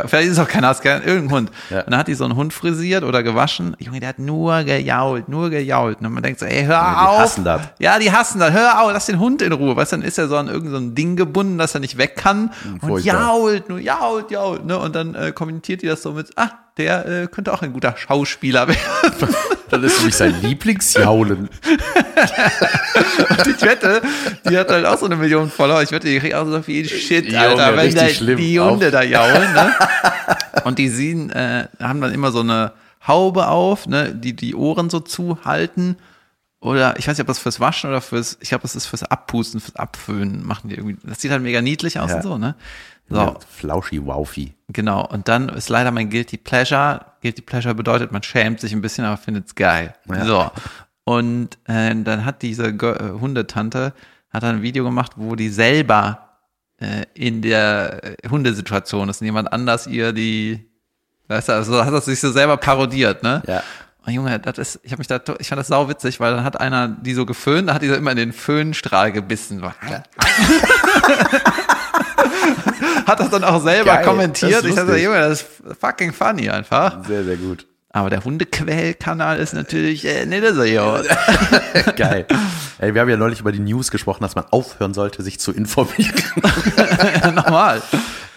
Vielleicht ist auch kein Husky, irgendein Hund. Ja. Und dann hat die so einen Hund frisiert oder gewaschen. Junge, der hat nur gejault, nur gejault. Und man denkt so, ey, hör Ja, die auf. hassen das. Ja, die hassen das. Hör auf, lass den Hund in Ruhe. Weißt du, dann ist er so an irgendein so ein Ding gebunden, dass er nicht weg kann. Und furchtbar. jault, nur jault, jault. Ne? Und dann äh, kommentiert die das so mit, ah, der äh, könnte auch ein guter Schauspieler werden. Das ist mich sein Lieblingsjaulen. Und ich wette, die hat halt auch so eine Million Follower. Ich wette, die kriegt auch so viel Shit, Junge, Alter, wenn da schlimm. die Hunde Auf. da jaulen. Ne? Und die sehen, äh, haben dann immer so eine Haube auf, ne, die die Ohren so zuhalten. Oder ich weiß nicht, ob das fürs Waschen oder fürs, ich glaube, das ist fürs Abpusten, fürs Abföhnen machen die irgendwie. Das sieht halt mega niedlich aus Ja. und so, ne? So, Ja, Flauschi Waufi. genau. Und dann ist leider mein Guilty Pleasure. Guilty Pleasure bedeutet, man schämt sich ein bisschen, aber findet es geil. Ja. So. Und äh, dann hat diese äh, Hundetante hat dann ein Video gemacht, wo die selber äh, in der äh, Hundesituation ist und jemand anders ihr die, weißt du, also hat das sich so selber parodiert, ne? Ja. Oh, Junge, das ist, ich habe mich da, ich fand das sau witzig, weil dann hat einer die so geföhnt, da hat die so immer in den Föhnstrahl gebissen. Hat das dann auch selber Geil, kommentiert. das ist Ich dachte. Junge, das ist fucking funny einfach. Sehr, sehr gut. Aber der Hundequellkanal ist natürlich äh, nicht so gut. Geil. Ey, wir haben ja neulich über die News gesprochen, dass man aufhören sollte, sich zu informieren. Normal.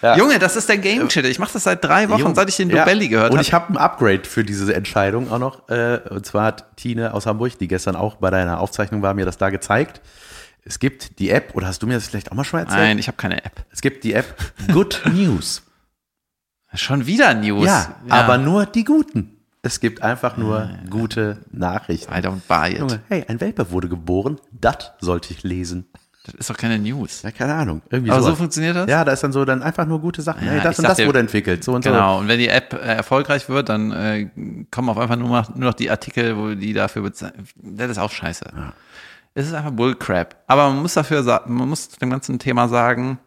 Ja. Junge, das ist der Game Changer. Ich mache das seit drei Wochen, Jung. seit ich den Ja. Dobelli gehört Und habe. ich habe ein Upgrade für diese Entscheidung auch noch. Äh, und zwar hat Tine aus Hamburg, die gestern auch bei deiner Aufzeichnung war, mir das da gezeigt. Es gibt die App, oder hast du mir das vielleicht auch mal schon erzählt? Nein, ich habe keine App. Es gibt die App Good News. Schon wieder News. Ja, aber nur die guten. Es gibt einfach nur gute Nachrichten. I don't buy it. Junge, hey, ein Welpe wurde geboren. Das sollte ich lesen. Das ist doch keine News. Ja, keine Ahnung. Irgendwie Aber so funktioniert das? Ja, da ist dann so dann einfach nur gute Sachen. Ja, hey, das und das dir- wurde entwickelt. So und so. Genau, und wenn die App äh, erfolgreich wird, dann äh, kommen auf einfach nur noch, nur noch die Artikel, wo die dafür bezahlen. Das ist auch scheiße. Es ist einfach Bullcrap. Aber man muss dafür sagen, man muss dem ganzen Thema sagen,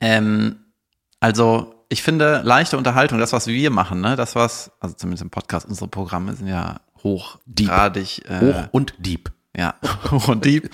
ähm, also ich finde leichte Unterhaltung, das was wir machen, ne, das was, also zumindest im Podcast, unsere Programme sind ja hochgradig, äh, Hoch und Dieb. ja, hoch und deep.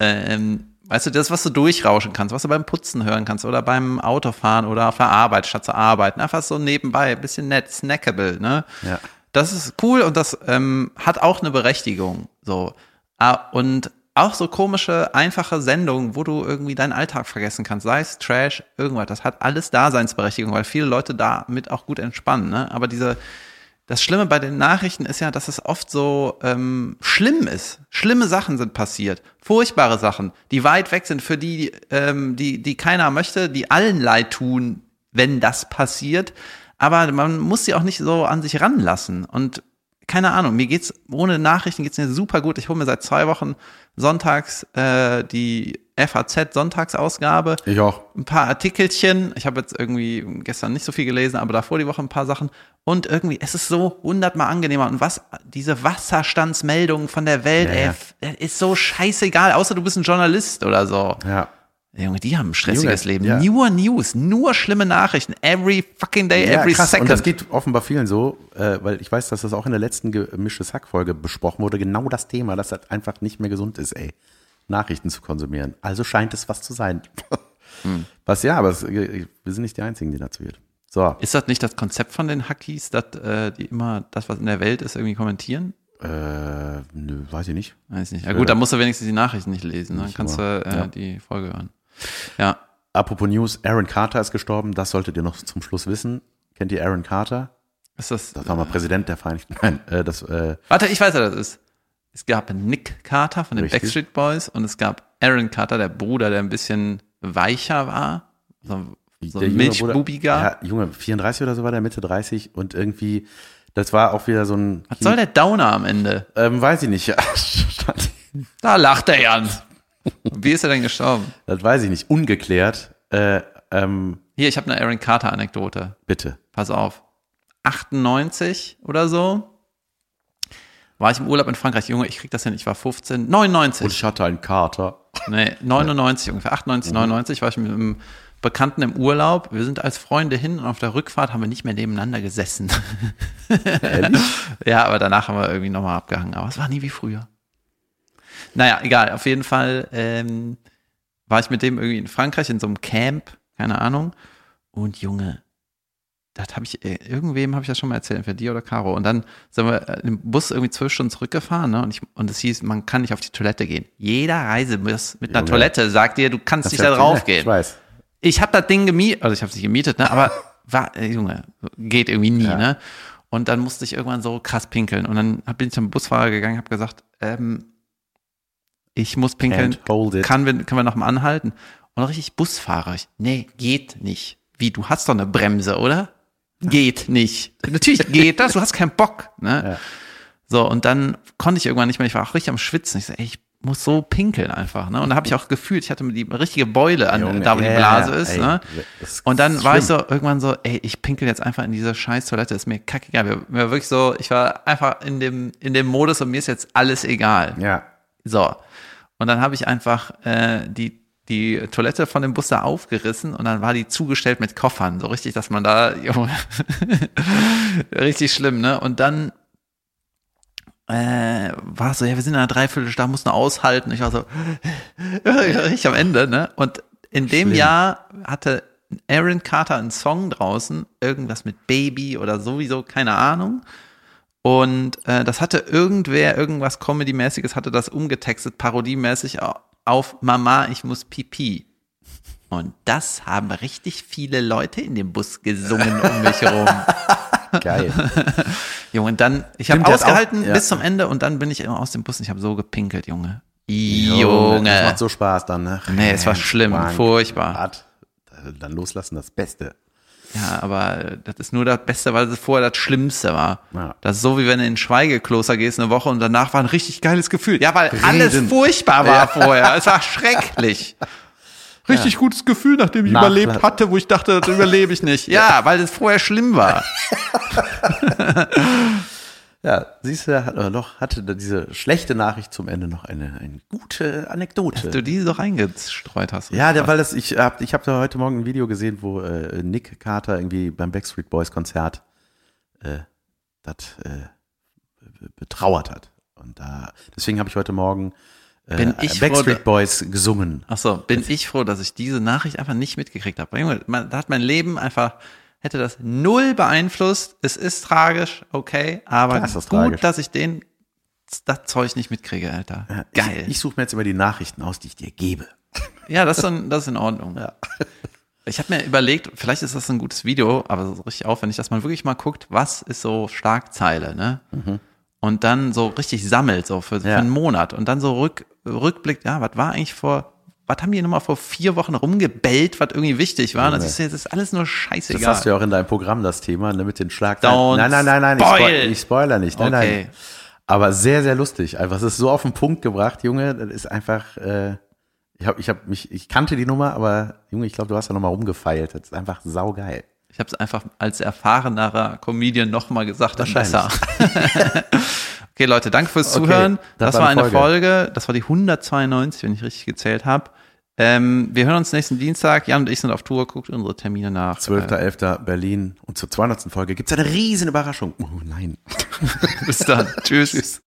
Ähm, weißt du, das, was du durchrauschen kannst, was du beim Putzen hören kannst oder beim Autofahren oder auf der Arbeit statt zu arbeiten, einfach so nebenbei, ein bisschen nett, snackable, ne? Ja. Das ist cool und das ähm, hat auch eine Berechtigung, so. Ah, Und auch so komische, einfache Sendungen, wo du irgendwie deinen Alltag vergessen kannst, sei es Trash, irgendwas, das hat alles Daseinsberechtigung, weil viele Leute damit auch gut entspannen, ne? Aber diese, das Schlimme bei den Nachrichten ist ja, dass es oft so ähm, schlimm ist. Schlimme Sachen sind passiert, furchtbare Sachen, die weit weg sind, für die, ähm, die, die keiner möchte, die allen leid tun, wenn das passiert. Aber man muss sie auch nicht so an sich ranlassen. Und keine Ahnung, mir geht's ohne Nachrichten geht's mir super gut. Ich hole mir seit zwei Wochen sonntags äh, die FAZ Sonntagsausgabe Ich auch. ein paar Artikelchen. Ich habe jetzt irgendwie gestern nicht so viel gelesen, aber davor die Woche ein paar Sachen. Und irgendwie, es ist so hundertmal angenehmer. Und was, diese Wasserstandsmeldungen von der Welt, Ja, ey, ist so scheißegal, außer du bist ein Journalist oder so. Ja. Junge, die haben ein stressiges Junge, Leben. ja. Nur News, nur schlimme Nachrichten. Every fucking day, Ja, every krass. second. Und das geht offenbar vielen so, äh, weil ich weiß, dass das auch in der letzten gemischtes Hack-Folge besprochen wurde. Genau das Thema, dass das einfach nicht mehr gesund ist, ey. Nachrichten zu konsumieren. Also scheint es was zu sein. Hm. Was ja, aber es, wir sind nicht die Einzigen, die dazu wird. So, ist das nicht das Konzept von den Hackies, dass äh, die immer das, was in der Welt ist, irgendwie kommentieren? äh, nö, weiß ich nicht. Weiß nicht. Ja gut, dann musst du wenigstens die Nachrichten nicht lesen. Dann Nicht kannst immer. du äh, Ja. die Folge hören. Ja. Apropos News, Aaron Carter ist gestorben. Das solltet ihr noch zum Schluss wissen. Kennt ihr Aaron Carter? Ist das, Das war mal Präsident der Vereinigten. Nein, äh, das, äh, Warte, ich weiß, wer das ist. Es gab Nick Carter von den Richtig. Backstreet Boys und es gab Aaron Carter, der Bruder, der ein bisschen weicher war. So, so junge milchbubiger. Ja, Junge, 34 oder so war der, Mitte 30 und irgendwie, das war auch wieder so ein. Was soll der Downer am Ende? Ähm, weiß ich nicht. Da lacht er Jan. Wie ist er denn gestorben? das weiß ich nicht. Ungeklärt. Äh, ähm, Hier, ich habe eine Aaron Carter Anekdote. bitte. Pass auf. 98 oder so war ich im Urlaub in Frankreich. Junge, ich krieg das hin. Ich war 15, 99. Und ich hatte einen Kater. Nee, 99 ungefähr, 98, 99 war ich mit einem Bekannten im Urlaub. Wir sind als Freunde hin und auf der Rückfahrt haben wir nicht mehr nebeneinander gesessen. ja, aber danach haben wir irgendwie nochmal abgehangen. Aber es war nie wie früher. Naja, egal. Auf jeden Fall ähm, war ich mit dem irgendwie in Frankreich in so einem Camp, keine Ahnung. Und Junge, das habe ich, äh, irgendwem habe ich das schon mal erzählt, entweder dir oder Caro. Und dann sind wir äh, im Bus irgendwie zwölf Stunden zurückgefahren, ne? Und, ich, und es hieß, man kann nicht auf die Toilette gehen. Jeder Reisebus mit einer Junge. Toilette sagt dir, du kannst nicht Das da hat- drauf Ich gehen. weiß. Ich habe das Ding gemietet, also ich habe es nicht gemietet, ne? Aber war, äh, Junge, geht irgendwie nie, Ja. ne? Und dann musste ich irgendwann so krass pinkeln. Und dann bin ich zum Busfahrer gegangen, habe gesagt, ähm, ich muss pinkeln, kann wir, können wir noch mal anhalten? Und richtig Busfahrer, ich, nee, geht nicht. Wie, du hast doch eine Bremse, oder? Geht nicht. Natürlich geht das, du hast keinen Bock, ne? Ja. So, und dann konnte ich irgendwann nicht mehr, ich war auch richtig am Schwitzen. Ich so, ey, ich muss so pinkeln einfach, ne? Und da habe ich auch gefühlt, ich hatte die richtige Beule an, Junge, da wo die Blase ist, ey, ne? ist Und dann war ich schlimm. so irgendwann so, ey, ich pinkel jetzt einfach in diese scheiß Toilette, ist mir kackegal. Mir, mir war wirklich so, ich war einfach in dem, in dem Modus und mir ist jetzt alles egal. Ja. So. Und dann habe ich einfach äh, die, die Toilette von dem Bus da aufgerissen und dann war die zugestellt mit Koffern. So richtig, dass man da, Junge, richtig schlimm, ne? Und dann äh, war so, ja, wir sind in einer Dreiviertelstunde, mussten aushalten. Ich war so, ich am Ende, ne? Und in dem Schlimm. Jahr hatte Aaron Carter einen Song draußen, irgendwas mit Baby oder sowieso, keine Ahnung. Und äh, das hatte irgendwer, irgendwas Comedy-mäßiges, hatte das umgetextet, parodiemäßig auf Mama, ich muss pipi. Und das haben richtig viele Leute in dem Bus gesungen um mich herum. Geil. Junge, und dann, ich habe ausgehalten auch- ja. bis zum Ende und dann bin ich immer aus dem Bus und ich habe so gepinkelt, Junge. Das Junge. macht so Spaß dann, ne? Nee, es war schlimm, Wank, furchtbar. Dann loslassen, das Beste. Ja, aber das ist nur das Beste, weil es vorher das Schlimmste war. Ja. Das ist so, wie wenn du in ein Schweigekloster gehst eine Woche und danach war ein richtig geiles Gefühl. Ja, weil alles Reden. furchtbar war vorher. Es war schrecklich. Richtig gutes Gefühl, nachdem ich Nach- überlebt hatte, wo ich dachte, das überlebe ich nicht. Ja, weil es vorher schlimm war. Ja, siehst du, hat, doch, hatte diese schlechte Nachricht zum Ende noch eine, eine gute Anekdote. Du die so reingestreut hast. Ja, der, weil das, ich habe ich hab da heute Morgen ein Video gesehen, wo äh, Nick Carter irgendwie beim Backstreet Boys Konzert äh, das äh, be- betrauert hat. Und da, deswegen habe ich heute Morgen äh, Bin ich froh, Backstreet da- Boys gesungen. Ach so, bin ich froh, dass ich diese Nachricht einfach nicht mitgekriegt habe. Junge, man, da hat mein Leben einfach, hätte das null beeinflusst. Es ist tragisch, okay, aber das gut, tragisch. dass ich den, das Zeug nicht mitkriege, Alter. Ja, Geil. Ich, ich suche mir jetzt immer die Nachrichten aus, die ich dir gebe. ja, das ist, in, das ist in Ordnung. Ich habe mir überlegt, vielleicht ist das ein gutes Video, aber so richtig aufwendig, dass man wirklich mal guckt, was ist so Schlagzeile, ne? Und dann so richtig sammelt, so für, für Ja. einen Monat. Und dann so rück, rückblickt, ja, was war eigentlich vor, was haben die nochmal vor vier Wochen rumgebellt, was irgendwie wichtig war? Das ist, jetzt ist alles nur Das scheißegal. hast du ja auch in deinem Programm, das Thema, ne, mit den Schlagzeilen. Nein, nein, nein, nein, ich, spoil. spoil, ich spoiler nicht. Nein, Okay. nein. Aber sehr, sehr lustig. Einfach, es ist so auf den Punkt gebracht, Junge. Das ist einfach, äh, ich habe ich hab mich, ich kannte die Nummer, aber Junge, ich glaube, du hast da nochmal rumgefeilt. Das ist einfach saugeil. Ich habe es einfach als erfahrenerer Comedian nochmal gesagt, dann besser. Okay, Leute, danke fürs Okay, Zuhören. das Das, war eine eine Folge. Das war die 192, wenn ich richtig gezählt habe. Ähm, wir hören uns nächsten Dienstag. Jan und ich sind auf Tour. Guckt unsere Termine nach. 12.11. Berlin. Und zur 200. Folge gibt's eine riesen Überraschung. Oh nein. Bis dann. Tschüss.